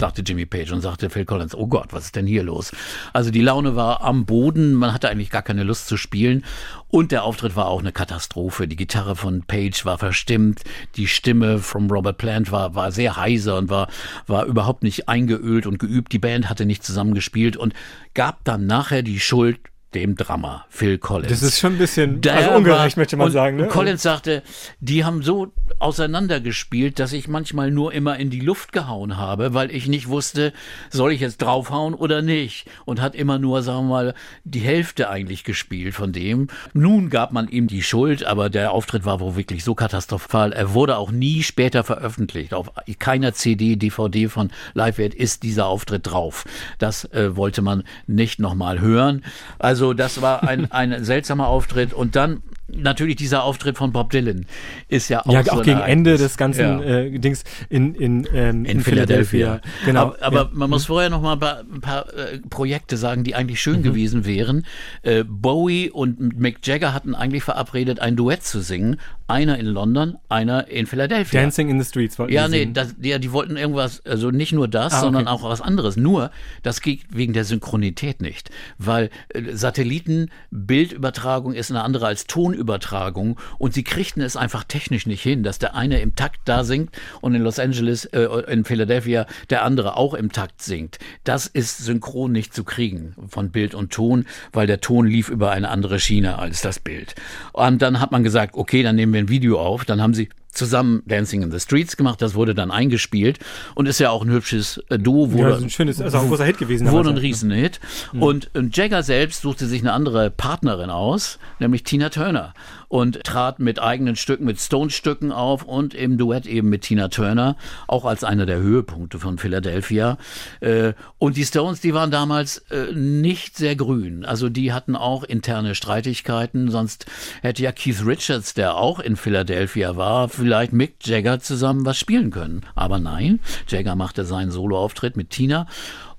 sagte Jimmy Page und sagte Phil Collins, oh Gott, was ist denn hier los? Also die Laune war am Boden, man hatte eigentlich gar keine Lust zu spielen und der Auftritt war auch eine Katastrophe. Die Gitarre von Page war verstimmt, die Stimme von Robert Plant war, war sehr heiser und war, war überhaupt nicht eingeölt und geübt. Die Band hatte nicht zusammen gespielt und gab dann nachher die Schuld dem Drummer Phil Collins. Das ist schon ein bisschen Der also ungerecht, möchte man sagen. Ne? Collins sagte, die haben so auseinandergespielt, dass ich manchmal nur immer in die Luft gehauen habe, weil ich nicht wusste, soll ich jetzt draufhauen oder nicht. Und hat immer nur, sagen wir mal, die Hälfte eigentlich gespielt von dem. Nun gab man ihm die Schuld, aber der Auftritt war wohl wirklich so katastrophal. Er wurde auch nie später veröffentlicht. Auf keiner CD, DVD von Live Aid ist dieser Auftritt drauf. Das äh, wollte man nicht nochmal hören. Also das war ein, ein seltsamer Auftritt. Und dann natürlich dieser Auftritt von Bob Dylan ist ja auch ja, so auch gegen Ereignis. Ende des ganzen Ja. äh, Dings in, in, ähm, in Philadelphia. Genau. Aber, aber ja. man muss vorher noch mal ein paar, äh, Projekte sagen, die eigentlich schön Mhm. gewesen wären. Äh, Bowie und Mick Jagger hatten eigentlich verabredet, ein Duett zu singen. Einer in London, einer in Philadelphia. Dancing in the Streets wollten Ja, nee, das, ja, die wollten irgendwas, also nicht nur das, Ah, okay. sondern auch was anderes. Nur, das geht wegen der Synchronität nicht. Weil äh, Satellitenbildübertragung ist eine andere als Tonübertragung und sie kriegten es einfach technisch nicht hin, dass der eine im Takt da singt und in Los Angeles, äh, in Philadelphia der andere auch im Takt singt. Das ist synchron nicht zu kriegen von Bild und Ton, weil der Ton lief über eine andere Schiene als das Bild. Und dann hat man gesagt, okay, dann nehmen wir ein Video auf. Dann haben sie zusammen Dancing in the Streets gemacht, das wurde dann eingespielt und ist ja auch ein hübsches äh, Duo. Wurde, Ja, ein schönes, ist auch ein großer Hit gewesen. Wurde ein damals, ja. Riesenhit. Und, und Jagger selbst suchte sich eine andere Partnerin aus, nämlich Tina Turner. Und trat mit eigenen Stücken, mit Stone-Stücken auf und im Duett eben mit Tina Turner, auch als einer der Höhepunkte von Philadelphia. Äh, Und die Stones, die waren damals äh, nicht sehr grün. Also die hatten auch interne Streitigkeiten. Sonst hätte ja Keith Richards, der auch in Philadelphia war, vielleicht Mick Jagger zusammen was spielen können. Aber nein, Jagger machte seinen Soloauftritt mit Tina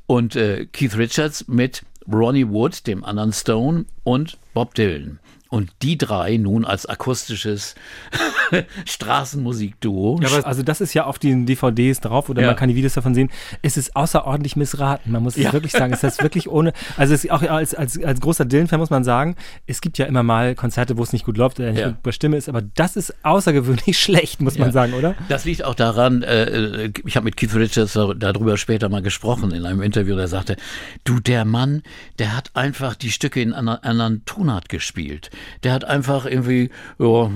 und äh, Keith Richards mit Ronnie Wood, dem anderen Stone und Bob Dylan. Und die drei nun als akustisches Straßenmusikduo. Ja, aber also das ist ja auf den DVDs drauf oder Ja. man kann die Videos davon sehen. Es ist außerordentlich missraten. Man muss es Ja. wirklich sagen. Es ist wirklich ohne. Also es auch als, als, als großer Dylan-Fan muss man sagen, es gibt ja immer mal Konzerte, wo es nicht gut läuft oder nicht Ja. gut bei Stimme ist, aber das ist außergewöhnlich schlecht, muss man sagen, oder? Das liegt auch daran, äh, äh, ich habe mit Keith Richards dar- darüber später mal gesprochen in einem Interview, der sagte, du, der Mann, der hat einfach die Stücke in einer anderen Tonart gespielt. Der hat einfach irgendwie, ja,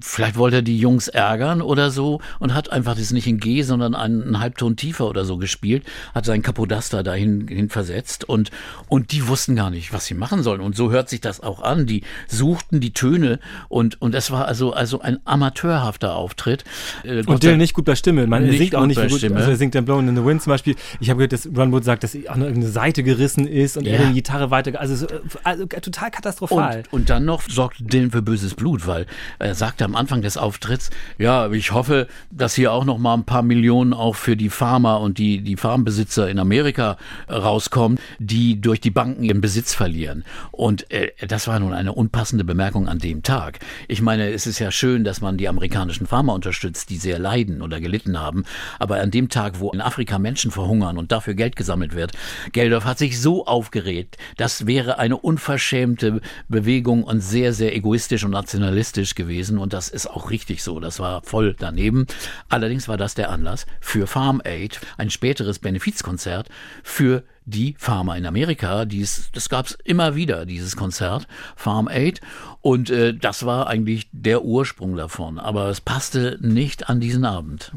Vielleicht wollte er die Jungs ärgern oder so und hat einfach das nicht in G, sondern einen, einen Halbton tiefer oder so gespielt, hat seinen Kapodaster dahin hin versetzt und, und die wussten gar nicht, was sie machen sollen. Und so hört sich das auch an. Die suchten die Töne und, und es war also, also ein amateurhafter Auftritt. Äh, Und Dylan nicht gut bei Stimme. Man, er singt auch nicht gut. Stimme. Also er singt dann Blowing in the Wind zum Beispiel. Ich habe gehört, dass Ron Wood sagt, dass auch noch irgendeine Seite gerissen ist und er Ja. die Gitarre weiter. Also, so, also total katastrophal. Und, und dann noch sorgt Dylan für böses Blut, weil er sagte am Anfang des Auftritts, ja, ich hoffe, dass hier auch noch mal ein paar Millionen auch für die Farmer und die, die Farmbesitzer in Amerika äh, rauskommen, die durch die Banken ihren Besitz verlieren. Und äh, das war nun eine unpassende Bemerkung an dem Tag. Ich meine, es ist ja schön, dass man die amerikanischen Farmer unterstützt, die sehr leiden oder gelitten haben. Aber an dem Tag, wo in Afrika Menschen verhungern und dafür Geld gesammelt wird, Geldorf hat sich so aufgeregt, das wäre eine unverschämte Bewegung und sehr, sehr egoistisch und nationalistisch gewesen. Und das ist auch richtig so. Das war voll daneben. Allerdings war das der Anlass für Farm Aid, ein späteres Benefizkonzert für die Farmer in Amerika. Dies, das gab es immer wieder, dieses Konzert, Farm Aid. Und äh, das war eigentlich der Ursprung davon. Aber es passte nicht an diesen Abend.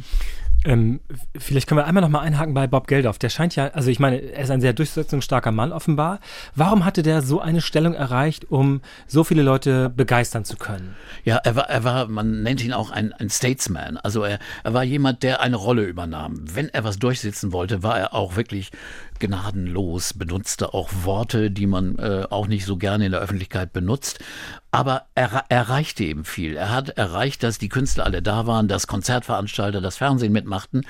Ähm, vielleicht können wir einmal noch mal einhaken bei Bob Geldof. Der scheint ja, also ich meine, er ist ein sehr durchsetzungsstarker Mann offenbar. Warum hatte der so eine Stellung erreicht, um so viele Leute begeistern zu können? Ja, er war, er war, man nennt ihn auch ein, ein Statesman. Also er, er war jemand, der eine Rolle übernahm. Wenn er was durchsetzen wollte, war er auch wirklich gnadenlos, benutzte auch Worte, die man äh, auch nicht so gerne in der Öffentlichkeit benutzt. Aber er erreichte eben viel. Er hat erreicht, dass die Künstler alle da waren, dass Konzertveranstalter, das Fernsehen mitmachten.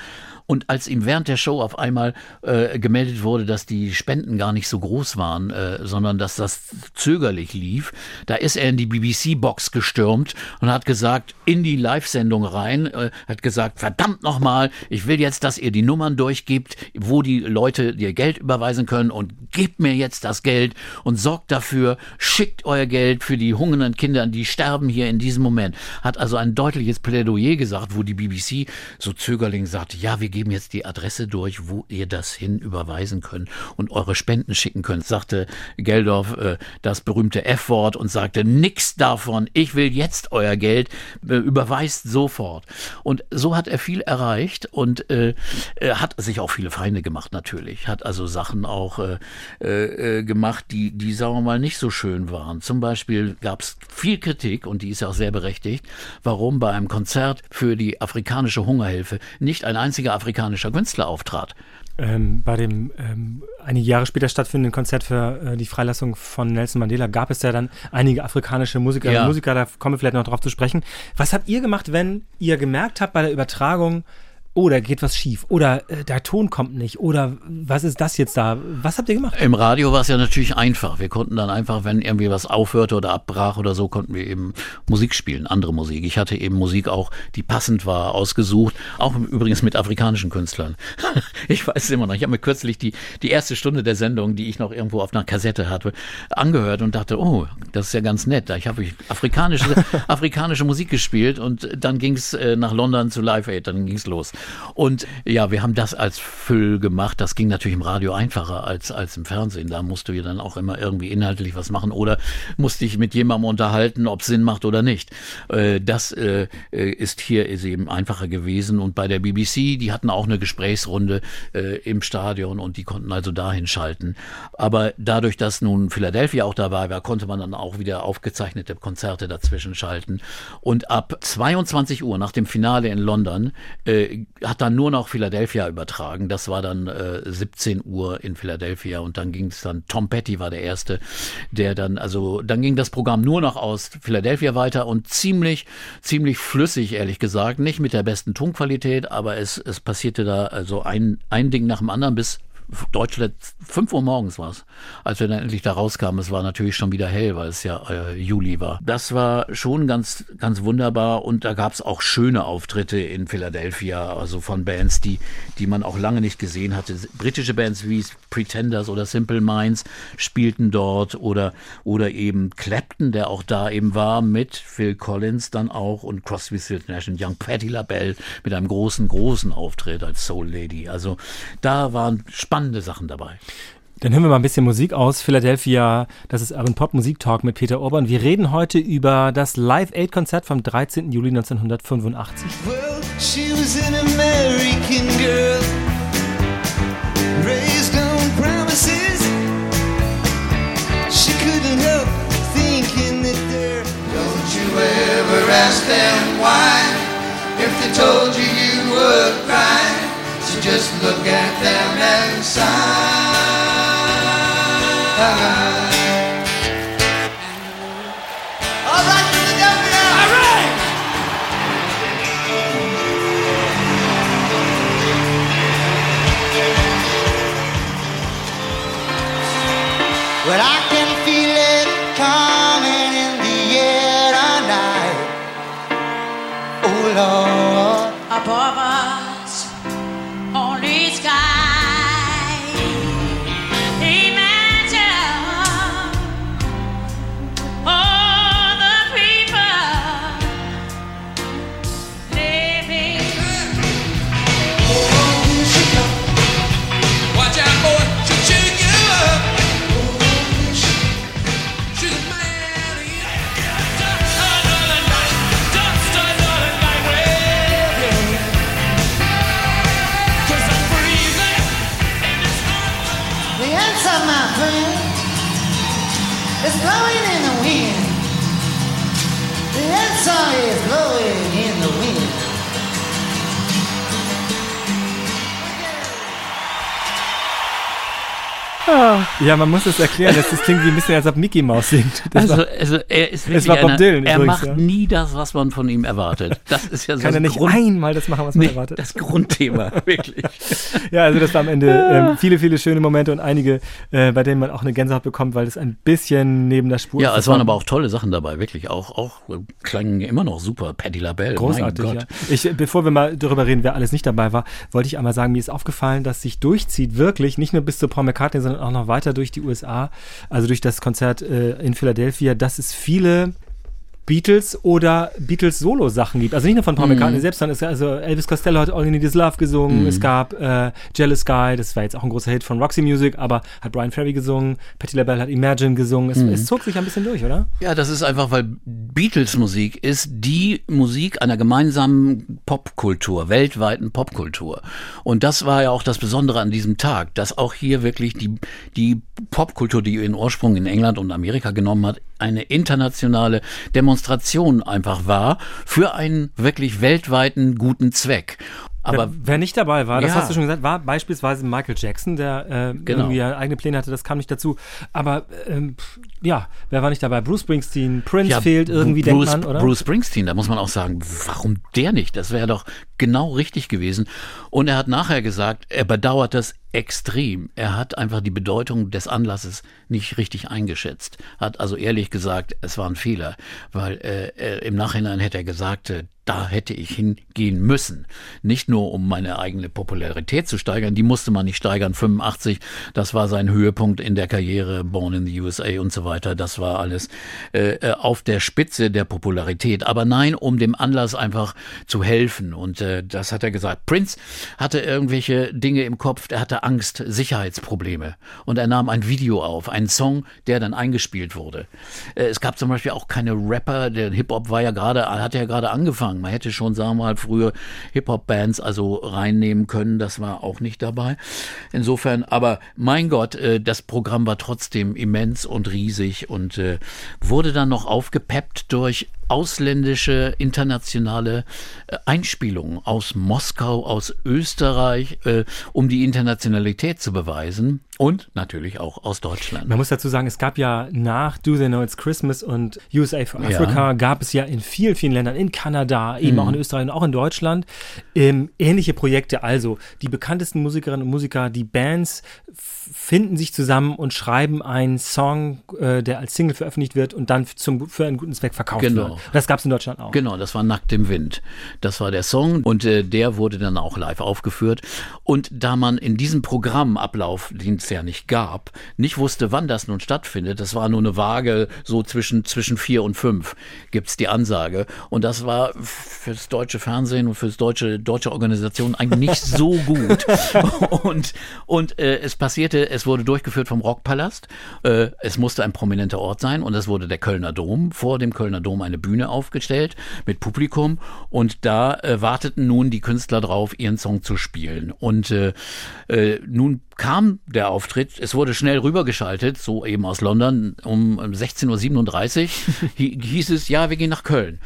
Und als ihm während der Show auf einmal äh, gemeldet wurde, dass die Spenden gar nicht so groß waren, äh, sondern dass das zögerlich lief, da ist er in die BBC-Box gestürmt und hat gesagt, in die Live-Sendung rein, äh, hat gesagt, verdammt nochmal, ich will jetzt, dass ihr die Nummern durchgibt, wo die Leute ihr Geld überweisen können und gebt mir jetzt das Geld und sorgt dafür, schickt euer Geld für die hungernden Kinder, die sterben hier in diesem Moment. Hat also ein deutliches Plädoyer gesagt, wo die BBC so zögerlich sagte, ja, wir geben jetzt die Adresse durch, wo ihr das hin überweisen könnt und eure Spenden schicken könnt, sagte Geldorf äh, das berühmte F-Wort und sagte, nix davon, ich will jetzt euer Geld, äh, überweist sofort. Und so hat er viel erreicht und äh, er hat sich auch viele Feinde gemacht natürlich, hat also Sachen auch äh, äh, gemacht, die, die, sagen wir mal, nicht so schön waren. Zum Beispiel gab es viel Kritik und die ist auch sehr berechtigt, warum bei einem Konzert für die afrikanische Hungerhilfe nicht ein einziger afrikanischer Künstler auftrat. Ähm, bei dem ähm, einige Jahre später stattfindenden Konzert für äh, die Freilassung von Nelson Mandela gab es ja dann einige afrikanische Musiker Ja. und Musiker, da kommen wir vielleicht noch drauf zu sprechen. Was habt ihr gemacht, wenn ihr gemerkt habt bei der Übertragung, da geht was schief oder äh, der Ton kommt nicht oder was ist das jetzt da? Was habt ihr gemacht? Im Radio war es ja natürlich einfach. Wir konnten dann einfach, wenn irgendwie was aufhörte oder abbrach oder so, konnten wir eben Musik spielen, andere Musik. Ich hatte eben Musik auch, die passend war, ausgesucht. Auch übrigens mit afrikanischen Künstlern. Ich weiß es immer noch. Ich habe mir kürzlich die, die erste Stunde der Sendung, die ich noch irgendwo auf einer Kassette hatte, angehört und dachte, oh, das ist ja ganz nett. Ich habe afrikanische, afrikanische Musik gespielt und dann ging es äh, nach London zu Live Aid, dann ging es los. Und ja, wir haben das als Füll gemacht. Das ging natürlich im Radio einfacher als, als im Fernsehen. Da musst du ja dann auch immer irgendwie inhaltlich was machen oder musst dich mit jemandem unterhalten, ob es Sinn macht oder nicht. Äh, das äh, äh, ist hier ist eben einfacher gewesen. Und bei der BBC, die hatten auch eine Gesprächsrunde im Stadion und die konnten also dahin schalten. Aber dadurch, dass nun Philadelphia auch dabei war, konnte man dann auch wieder aufgezeichnete Konzerte dazwischen schalten. Und ab 22 Uhr nach dem Finale in London äh, hat dann nur noch Philadelphia übertragen. Das war dann äh, 17 Uhr in Philadelphia und dann ging es dann, Tom Petty war der Erste, der dann, also dann ging das Programm nur noch aus Philadelphia weiter und ziemlich, ziemlich flüssig, ehrlich gesagt. Nicht mit der besten Tonqualität, aber es, es passierte da also ein, ein Ding nach dem anderen bis Deutschland, 5 Uhr morgens war es, als wir dann endlich da rauskamen. Es war natürlich schon wieder hell, weil es ja äh, Juli war. Das war schon ganz, ganz wunderbar und da gab es auch schöne Auftritte in Philadelphia, also von Bands, die, die man auch lange nicht gesehen hatte. Britische Bands wie Pretenders oder Simple Minds spielten dort oder, oder eben Clapton, der auch da eben war, mit Phil Collins dann auch und Crosby, Stills Nash Young Patti LaBelle mit einem großen, großen Auftritt als Soul Lady. Also da waren spannende spannende Sachen dabei. Dann hören wir mal ein bisschen Musik aus. Philadelphia, das ist Urban Pop Musik Talk mit Peter Urban. Wir reden heute über das Live Aid Konzert vom 13. Juli 1985. Well, she was an American girl, raised on promises. She couldn't help thinking that there. Don't you ever ask them why? If they told you you would cry. Just look at them and sigh. All right, Philadelphia! All right! Well, I can feel it coming in the air tonight. Oh, Lord. It's blowing in the wind. Ja, man muss es erklären. Das, das klingt wie ein bisschen, als ob Mickey Mouse singt. Das also, war, also er ist wirklich war Bob einer, Dylan Er übrigens, macht ja. nie das, was man von ihm erwartet. Das ist ja so Kann er nicht Grund, einmal das machen, was man erwartet. Das Grundthema, wirklich. ja, also das war am Ende ähm, viele, viele schöne Momente und einige, äh, bei denen man auch eine Gänsehaut bekommt, weil es ein bisschen neben der Spur ist. Ja, es waren aber auch tolle Sachen dabei, wirklich. Auch, auch klangen immer noch super. Patty LaBelle, Großartig, ja. Ich, bevor wir mal darüber reden, wer alles nicht dabei war, wollte ich einmal sagen, mir ist aufgefallen, dass sich durchzieht, wirklich, nicht nur bis zu Paul McCartney, sondern auch noch weiter durch die USA, also durch das Konzert äh, in Philadelphia, dass es viele Beatles oder Beatles Solo-Sachen gibt. Also nicht nur von Paul mhm. McCartney selbst, sondern es, also Elvis Costello hat All You Need Is Love gesungen. Mhm. Es gab äh, Jealous Guy, das war jetzt auch ein großer Hit von Roxy Music, aber hat Brian Ferry gesungen. Patti LaBelle hat Imagine gesungen. Es, mhm. es, zog sich ein bisschen durch, oder? Ja, das ist einfach, weil Beatles-Musik ist die Musik einer gemeinsamen Popkultur, weltweiten Popkultur. Und das war ja auch das Besondere an diesem Tag, dass auch hier wirklich die, die Popkultur, die ihren Ursprung in England und Amerika genommen hat, eine internationale Demonstration einfach war für einen wirklich weltweiten guten Zweck. Aber wer, wer, nicht dabei war, das ja. hast du schon gesagt, war beispielsweise Michael Jackson, der äh, genau. irgendwie eigene Pläne hatte, das kam nicht dazu. Aber ähm, ja, wer war nicht dabei? Bruce Springsteen, Prince ja, fehlt irgendwie, Bruce, denkt man, oder? Bruce Springsteen, da muss man auch sagen, warum der nicht? Das wäre doch genau richtig gewesen. Und er hat nachher gesagt, er bedauert das extrem. Er hat einfach die Bedeutung des Anlasses nicht richtig eingeschätzt. Hat also ehrlich gesagt, es war ein Fehler, weil äh, im Nachhinein hätte er gesagt, äh, da hätte ich hingehen müssen. Nicht nur, um meine eigene Popularität zu steigern, die musste man nicht steigern. 85, das war sein Höhepunkt in der Karriere, Born in the USA und so weiter. Das war alles äh, äh, auf der Spitze der Popularität. Aber nein, um dem Anlass einfach zu helfen. Und äh, das hat er gesagt. Prince hatte irgendwelche Dinge im Kopf, er hatte Angst, Sicherheitsprobleme. Und er nahm ein Video auf, einen Song, der dann eingespielt wurde. Äh, es gab zum Beispiel auch keine Rapper, der Hip-Hop war ja gerade, hat ja gerade angefangen angefangen. Man hätte schon, sagen wir mal, früher Hip-Hop-Bands also reinnehmen können. Das war auch nicht dabei. Insofern, aber mein Gott, äh, das Programm war trotzdem immens und riesig und äh, wurde dann noch aufgepeppt durch ausländische, internationale äh, Einspielungen aus Moskau, aus Österreich, äh, um die Internationalität zu beweisen und natürlich auch aus Deutschland. Man muss dazu sagen, es gab ja nach Do They Know It's Christmas und USA for Africa ja. gab es ja in vielen, vielen Ländern, in Kanada, eben mhm. auch in Österreich und auch in Deutschland, ähm, ähnliche Projekte. Also die bekanntesten Musikerinnen und Musiker, die Bands finden sich zusammen und schreiben einen Song, äh, der als Single veröffentlicht wird und dann zum, für einen guten Zweck verkauft genau. wird. Das gab es in Deutschland auch. Genau, das war Nackt im Wind. Das war der Song und äh, der wurde dann auch live aufgeführt. Und da man in diesem Programmablauf, den es ja nicht gab, nicht wusste, wann das nun stattfindet, das war nur eine Waage so zwischen, zwischen vier und fünf, gibt es die Ansage. Und das war fürs deutsche Fernsehen und fürs deutsche, deutsche Organisation eigentlich nicht so gut. und und äh, es passierte, es wurde durchgeführt vom Rockpalast. Äh, es musste ein prominenter Ort sein und es wurde der Kölner Dom. Vor dem Kölner Dom eine Bühne aufgestellt mit Publikum und da äh, warteten nun die Künstler drauf, ihren Song zu spielen. Und äh, äh, nun kam der Auftritt, es wurde schnell rübergeschaltet, so eben aus London, um 16.37 Uhr hieß es, ja, wir gehen nach Köln.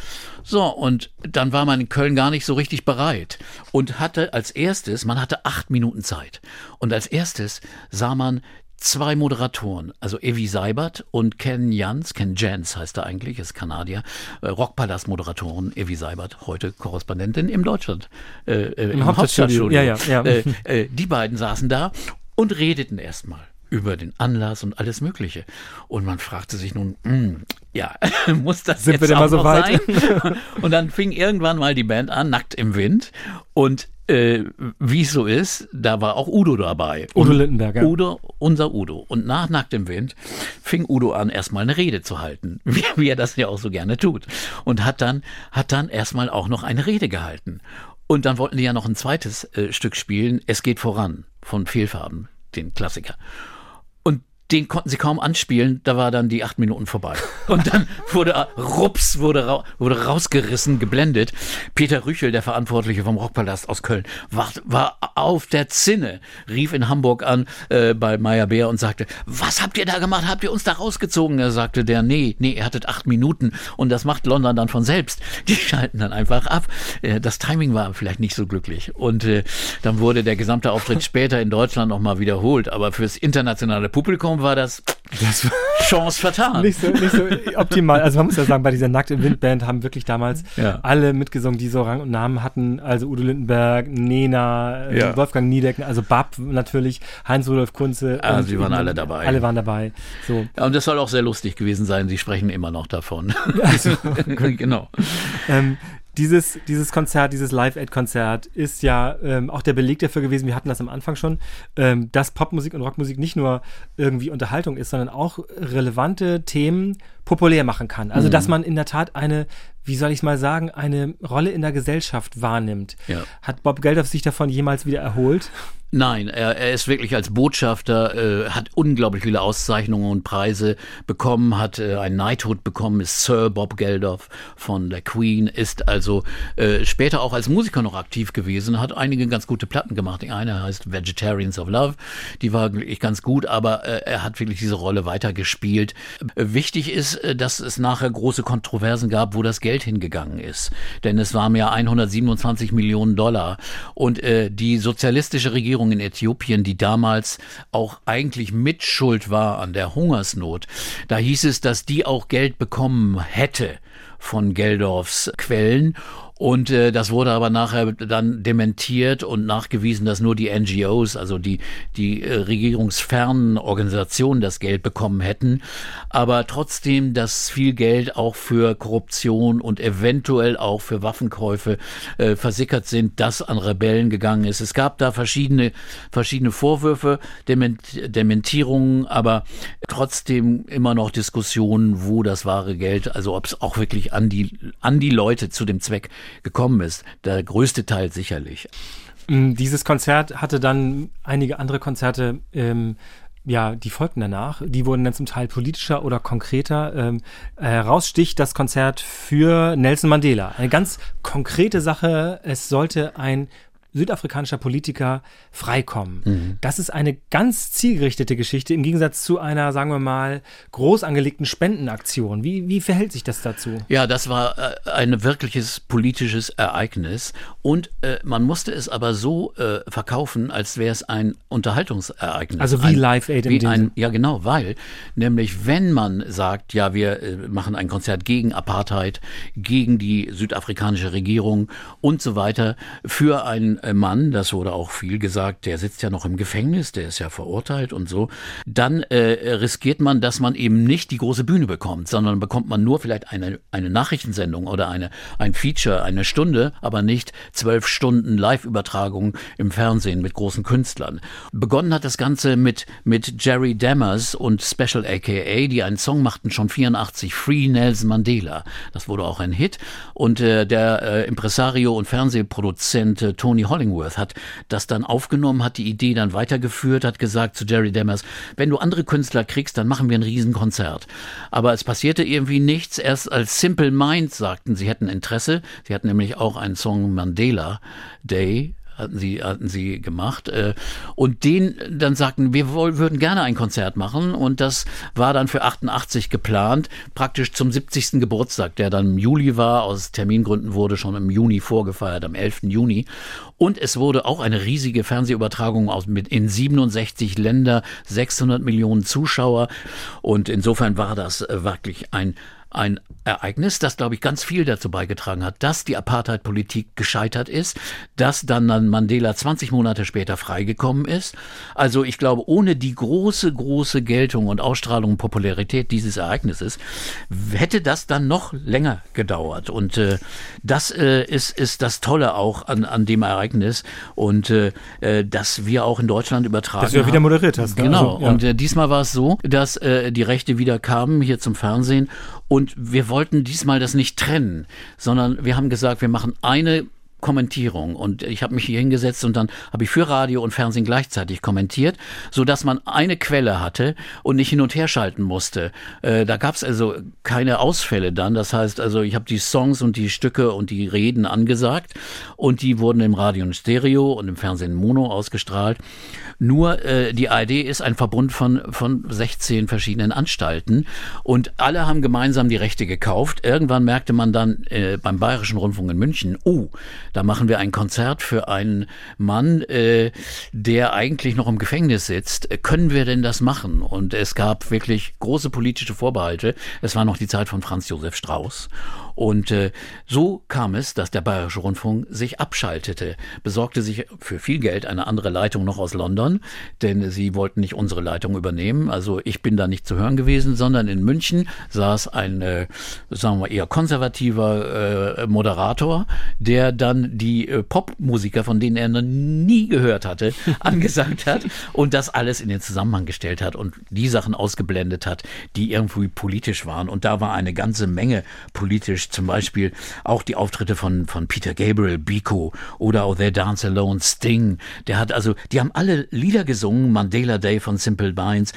So, und dann war man in Köln gar nicht so richtig bereit und hatte als erstes, man hatte acht Minuten Zeit. Und als erstes sah man zwei Moderatoren, also Evi Seibert und Ken Jans, Ken Jans heißt er eigentlich, ist Kanadier, äh, Rockpalast-Moderatoren, Evi Seibert, heute Korrespondentin im Deutschland, äh, äh, im, im Hauptstadtstudio. Ja, ja, ja. Äh, äh, die beiden saßen da und redeten erstmal über den Anlass und alles Mögliche. Und man fragte sich nun, mh, hm, ja, muss das Sind jetzt wir auch mal so weit? sein? und dann fing irgendwann mal die Band an, nackt im Wind. Und äh, wie es so ist, da war auch Udo dabei. Udo Lindenberger. Udo, unser Udo. Und nach Nackt im Wind fing Udo an, erstmal eine Rede zu halten, wie, wie er das ja auch so gerne tut. Und hat dann, hat dann erstmal auch noch eine Rede gehalten. Und dann wollten die ja noch ein zweites äh, Stück spielen, Es geht voran, von Fehlfarben, den Klassiker den konnten sie kaum anspielen, da war dann die acht Minuten vorbei. Und dann wurde Rups, wurde, ra wurde rausgerissen, geblendet. Peter Rüchel, der Verantwortliche vom Rockpalast aus Köln, war, war auf der Zinne, rief in Hamburg an äh, bei Meier Bär und sagte, was habt ihr da gemacht? Habt ihr uns da rausgezogen? Er sagte der, nee, nee, ihr hattet acht Minuten und das macht London dann von selbst. Die schalten dann einfach ab. Äh, das Timing war vielleicht nicht so glücklich. Und äh, dann wurde der gesamte Auftritt später in Deutschland nochmal wiederholt. Aber fürs internationale Publikum war das, das war Chance vertan. Nicht so, nicht so optimal. Also man muss ja sagen, bei dieser Nackt im Windband haben wirklich damals ja. alle mitgesungen, die so Rang und Namen hatten. Also Udo Lindenberg, Nena, ja. Wolfgang Niedecken, also Bab natürlich, Heinz-Rudolf Kunze. Also sie waren alle dabei. Alle waren dabei. So. Ja, und das soll auch sehr lustig gewesen sein. Sie sprechen immer noch davon. Also, genau. Ähm, dieses, dieses Konzert, dieses Live-Aid-Konzert ist ja ähm, auch der Beleg dafür gewesen, wir hatten das am Anfang schon, ähm, dass Popmusik und Rockmusik nicht nur irgendwie Unterhaltung ist, sondern auch relevante Themen populär machen kann. Also, mhm. dass man in der Tat eine, wie soll ich mal sagen, eine Rolle in der Gesellschaft wahrnimmt. Ja. Hat Bob Geldof sich davon jemals wieder erholt? Nein, er, er ist wirklich als Botschafter, äh, hat unglaublich viele Auszeichnungen und Preise bekommen, hat äh, ein Knighthood bekommen, ist Sir Bob Geldof von der Queen, ist also äh, später auch als Musiker noch aktiv gewesen, hat einige ganz gute Platten gemacht. Die eine heißt Vegetarians of Love, die war wirklich ganz gut, aber äh, er hat wirklich diese Rolle weitergespielt. wichtig ist, äh, dass es nachher große Kontroversen gab, wo das Geld hingegangen ist. Denn es waren ja 127 Millionen Dollar und äh, die sozialistische Regierung Regierung in Äthiopien, die damals auch eigentlich mitschuld war an der Hungersnot. Da hieß es, dass die auch Geld bekommen hätte von Geldorfs Quellen Und äh, das wurde aber nachher dann dementiert und nachgewiesen, dass nur die NGOs, also die, die äh, regierungsfernen Organisationen das Geld bekommen hätten. Aber trotzdem, dass viel Geld auch für Korruption und eventuell auch für Waffenkäufe äh, versickert sind, das an Rebellen gegangen ist. Es gab da verschiedene, verschiedene Vorwürfe, Dement Dementierungen, aber trotzdem immer noch Diskussionen, wo das wahre Geld, also ob es auch wirklich an die, an die Leute zu dem Zweck gekommen ist. Der größte Teil sicherlich. Mm, dieses Konzert hatte dann einige andere Konzerte ähm, ja, die folgten danach, die wurden dann zum Teil politischer oder konkreter. Ähm, heraussticht das Konzert für Nelson Mandela. Eine ganz konkrete Sache. Es sollte ein südafrikanischer Politiker freikommen. Mhm. Das ist eine ganz zielgerichtete Geschichte im Gegensatz zu einer, sagen wir mal, groß angelegten Spendenaktion. Wie, wie verhält sich das dazu? Ja, das war äh, ein wirkliches politisches Ereignis und äh, man musste es aber so äh, verkaufen, als wäre es ein Unterhaltungsereignis. Also wie ein, Live Aid wie ein, Ja, genau, weil nämlich wenn man sagt, ja, wir äh, machen ein Konzert gegen Apartheid, gegen die südafrikanische Regierung und so weiter für äh, Mann, das wurde auch viel gesagt, der sitzt ja noch im Gefängnis, der ist ja verurteilt und so, dann äh, riskiert man, dass man eben nicht die große Bühne bekommt, sondern bekommt man nur vielleicht eine, eine Nachrichtensendung oder eine, ein Feature, eine Stunde, aber nicht zwölf Stunden Live-Übertragung im Fernsehen mit großen Künstlern. Begonnen hat das Ganze mit, mit Jerry Dammers und Special AKA, die einen Song machten schon 84, Free Nelson Mandela. Das wurde auch ein Hit. Und äh, der äh, Impresario und Fernsehproduzent äh, Tony Hollingworth hat das dann aufgenommen, hat die Idee dann weitergeführt, hat gesagt zu Jerry Dammers, wenn du andere Künstler kriegst, dann machen wir ein Riesenkonzert. Aber es passierte irgendwie nichts. Erst als Simple Minds sagten, sie hätten Interesse. Sie hatten nämlich auch einen Song Mandela Day hatten sie, hatten sie gemacht. Äh, und den dann sagten, wir würden gerne ein Konzert machen. Und das war dann für 88 geplant, praktisch zum 70. Geburtstag, der dann im Juli war. Aus Termingründen wurde schon im Juni vorgefeiert, am 11. Juni. Und es wurde auch eine riesige Fernsehübertragung aus, mit in 67 Länder, 600 Millionen Zuschauer. Und insofern war das äh, wirklich ein ein Ereignis, das, glaube ich, ganz viel dazu beigetragen hat, dass die Apartheid-Politik gescheitert ist, dass dann, dann Mandela 20 Monate später freigekommen ist. Also ich glaube, ohne die große, große Geltung und Ausstrahlung und Popularität dieses Ereignisses hätte das dann noch länger gedauert. Und äh, das äh, ist, ist das Tolle auch an, an dem Ereignis und äh, äh dass wir auch in Deutschland übertragen Dass du ja wieder moderiert hast. Ne? Genau. Also, ja. Und äh, diesmal war es so, dass äh, die Rechte wieder kamen hier zum Fernsehen und wir wollten diesmal das nicht trennen, sondern wir haben gesagt, wir machen eine Kommentierung und ich habe mich hier hingesetzt und dann habe ich für Radio und Fernsehen gleichzeitig kommentiert, so dass man eine Quelle hatte und nicht hin und her schalten musste. Äh, da gab es also keine Ausfälle dann. Das heißt also, ich habe die Songs und die Stücke und die Reden angesagt und die wurden im Radio in Stereo und im Fernsehen Mono ausgestrahlt. Nur äh, die ARD ist ein Verbund von, von 16 verschiedenen Anstalten und alle haben gemeinsam die Rechte gekauft. Irgendwann merkte man dann äh, beim Bayerischen Rundfunk in München, oh, da machen wir ein Konzert für einen Mann, äh, der eigentlich noch im Gefängnis sitzt. Können wir denn das machen? Und es gab wirklich große politische Vorbehalte. Es war noch die Zeit von Franz Josef Strauß. Und äh, so kam es, dass der Bayerische Rundfunk sich abschaltete, besorgte sich für viel Geld eine andere Leitung noch aus London, denn sie wollten nicht unsere Leitung übernehmen. Also ich bin da nicht zu hören gewesen, sondern in München saß ein, äh, sagen wir eher konservativer äh, Moderator, der dann die äh, Popmusiker, von denen er noch nie gehört hatte, angesagt hat und das alles in den Zusammenhang gestellt hat und die Sachen ausgeblendet hat, die irgendwie politisch waren. Und da war eine ganze Menge politisch zum Beispiel auch die Auftritte von, von Peter Gabriel, Biko oder auch They Dance Alone, Sting. Der hat also, die haben alle Lieder gesungen, Mandela Day von Simple Minds.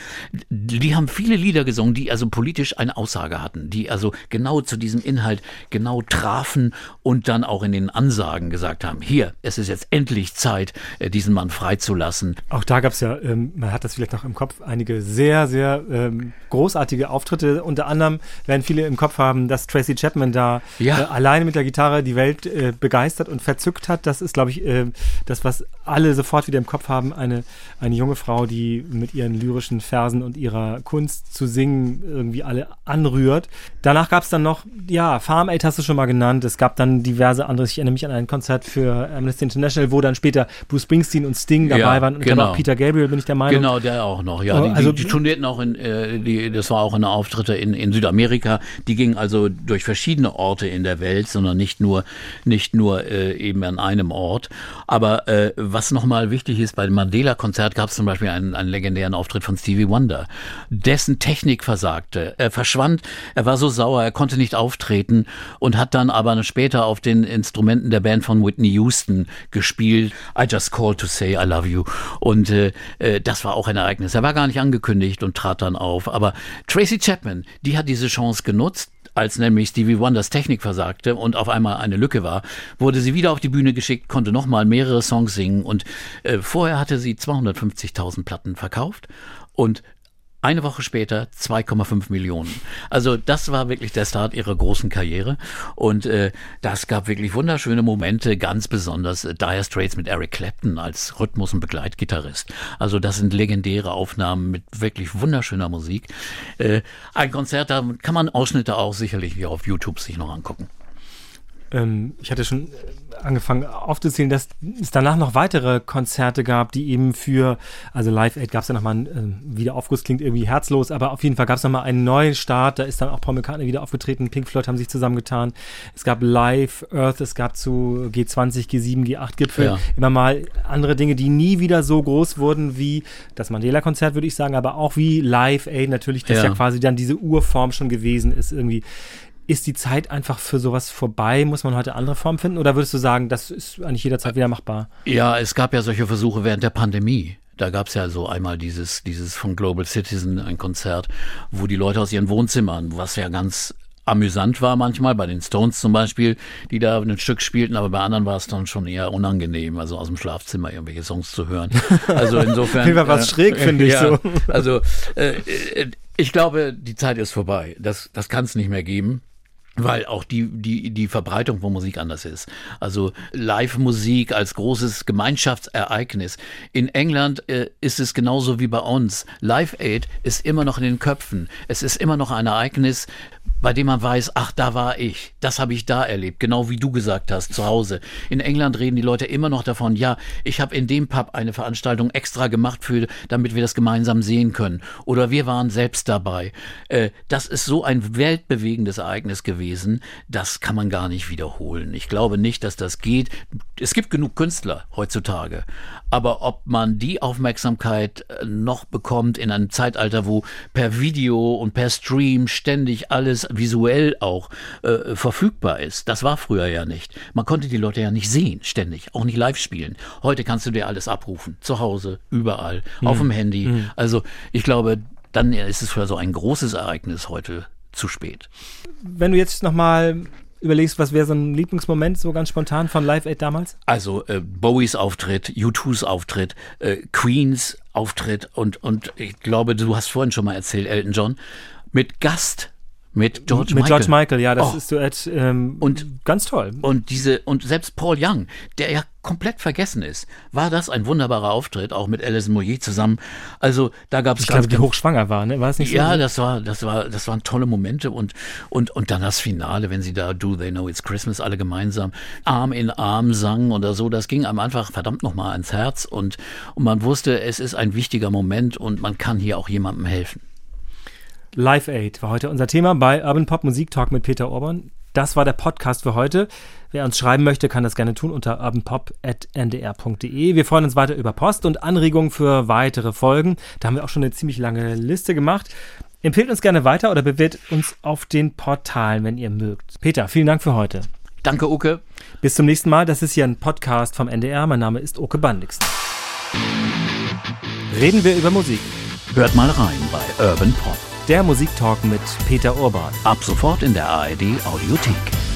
Die haben viele Lieder gesungen, die also politisch eine Aussage hatten, die also genau zu diesem Inhalt genau trafen und dann auch in den Ansagen gesagt haben, hier, es ist jetzt endlich Zeit, äh, diesen Mann freizulassen. Auch da gab es ja, ähm, man hat das vielleicht noch im Kopf, einige sehr, sehr ähm, großartige Auftritte. Unter anderem werden viele im Kopf haben, dass Tracy Chapman da da Ja. äh, alleine mit der Gitarre die Welt äh, begeistert und verzückt hat. Das ist, glaube ich, äh, das, was alle sofort wieder im Kopf haben. Eine, eine junge Frau, die mit ihren lyrischen Versen und ihrer Kunst zu singen irgendwie alle anrührt. Danach gab es dann noch, ja, Farm Aid hast du schon mal genannt. Es gab dann diverse andere. Ich erinnere mich an ein Konzert für Amnesty International, wo dann später Bruce Springsteen und Sting dabei Ja, waren. Und genau. dann auch Peter Gabriel, bin ich der Meinung. Genau, der auch noch. Ja, Oh, die, also- die, die turnierten auch in, äh, die, das war auch eine Auftritte in, in Südamerika. Die gingen also durch verschiedene Orte in der Welt, sondern nicht nur, nicht nur äh, eben an einem Ort. Aber äh, was nochmal wichtig ist, bei dem Mandela-Konzert gab es zum Beispiel einen, einen legendären Auftritt von Stevie Wonder. Dessen Technik versagte. Er verschwand, er war so sauer, er konnte nicht auftreten und hat dann aber später auf den Instrumenten der Band von Whitney Houston gespielt. I just called to say I love you. Und äh, äh, das war auch ein Ereignis. Er war gar nicht angekündigt und trat dann auf. Aber Tracy Chapman, die hat diese Chance genutzt. Als nämlich Stevie Wonders Technik versagte und auf einmal eine Lücke war, wurde sie wieder auf die Bühne geschickt, konnte nochmal mehrere Songs singen und äh, vorher hatte sie 250.000 Platten verkauft und eine Woche später 2,5 Millionen. Also das war wirklich der Start ihrer großen Karriere und äh, das gab wirklich wunderschöne Momente, ganz besonders äh, Dire Straits mit Eric Clapton als Rhythmus- und Begleitgitarrist. Also das sind legendäre Aufnahmen mit wirklich wunderschöner Musik. Äh, ein Konzert, da kann man Ausschnitte auch sicherlich hier auf YouTube sich noch angucken. Ähm, ich hatte schon äh, angefangen aufzuzählen, dass es danach noch weitere Konzerte gab, die eben für, also Live Aid gab es ja nochmal einen äh, Wiederaufguss, klingt irgendwie herzlos, aber auf jeden Fall gab es nochmal einen neuen Start, da ist dann auch Paul McCartney wieder aufgetreten, Pink Floyd haben sich zusammengetan, es gab Live Earth, es gab zu G20, G7, G8 Gipfel Ja. immer mal andere Dinge, die nie wieder so groß wurden wie das Mandela-Konzert, würde ich sagen, aber auch wie Live Aid natürlich, das ja. Ja. quasi dann diese Urform schon gewesen ist irgendwie. Ist die Zeit einfach für sowas vorbei? Muss man heute andere Formen finden? Oder würdest du sagen, das ist eigentlich jederzeit wieder machbar? Ja, es gab ja solche Versuche während der Pandemie. Da gab es ja so einmal dieses, dieses von Global Citizen, ein Konzert, wo die Leute aus ihren Wohnzimmern, was ja ganz amüsant war manchmal, bei den Stones zum Beispiel, die da ein Stück spielten, aber bei anderen war es dann schon eher unangenehm, also aus dem Schlafzimmer irgendwelche Songs zu hören. Also insofern. Wie war was schräg, finde ich so. Also äh, äh, ich glaube, die Zeit ist vorbei. Das, das kann es nicht mehr geben. Weil auch die, die, die Verbreitung von Musik anders ist. Also Live-Musik als großes Gemeinschaftsereignis. In England äh, ist es genauso wie bei uns. Live Aid ist immer noch in den Köpfen. Es ist immer noch ein Ereignis, bei dem man weiß, ach, da war ich. Das habe ich da erlebt. Genau wie du gesagt hast, zu Hause. In England reden die Leute immer noch davon, ja, ich habe in dem Pub eine Veranstaltung extra gemacht, für, damit wir das gemeinsam sehen können. Oder wir waren selbst dabei. Äh, das ist so ein weltbewegendes Ereignis gewesen, das kann man gar nicht wiederholen. Ich glaube nicht, dass das geht. Es gibt genug Künstler heutzutage. Aber ob man die Aufmerksamkeit äh, noch bekommt in einem Zeitalter, wo per Video und per Stream ständig alles visuell auch äh, verfügbar ist, das war früher ja nicht. Man konnte die Leute ja nicht sehen, ständig, auch nicht live spielen. Heute kannst du dir alles abrufen, zu Hause, überall, auf dem Handy. Also ich glaube, dann ist es für so ein großes Ereignis heute zu spät. Wenn du jetzt nochmal überlegst, was wäre so ein Lieblingsmoment, so ganz spontan von Live Aid damals? Also äh, Bowies Auftritt, U2s Auftritt, äh, Queens Auftritt und, und ich glaube, du hast vorhin schon mal erzählt, Elton John, mit Gast, mit George Mit Michael. George Michael, ja, das Oh. ist Duett ähm, Und- ganz toll. Und diese, und selbst Paul Young, der ja komplett vergessen ist, war das ein wunderbarer Auftritt, auch mit Alison Moyer zusammen. Also da gab es Ich glaube, die hochschwanger war, ne? War es nicht so? Ja, das war, das war, das waren tolle Momente und, und, und dann das Finale, wenn sie da Do They Know It's Christmas alle gemeinsam Arm in Arm sangen oder so, das ging einem einfach verdammt nochmal ans Herz und, und man wusste, es ist ein wichtiger Moment und man kann hier auch jemandem helfen. Live Aid war heute unser Thema bei Urban Pop Musik Talk mit Peter Orban. Das war der Podcast für heute. Wer uns schreiben möchte, kann das gerne tun unter urbanpop.ndr.de. Wir freuen uns weiter über Post und Anregungen für weitere Folgen. Da haben wir auch schon eine ziemlich lange Liste gemacht. Empfehlt uns gerne weiter oder bewertet uns auf den Portalen, wenn ihr mögt. Peter, vielen Dank für heute. Danke, Uke. Bis zum nächsten Mal. Das ist hier ein Podcast vom NDR. Mein Name ist Oke Bandixen. Reden wir über Musik. Hört mal rein bei Urban Pop. Der Musiktalk mit Peter Urban. Ab sofort in der ARD Audiothek.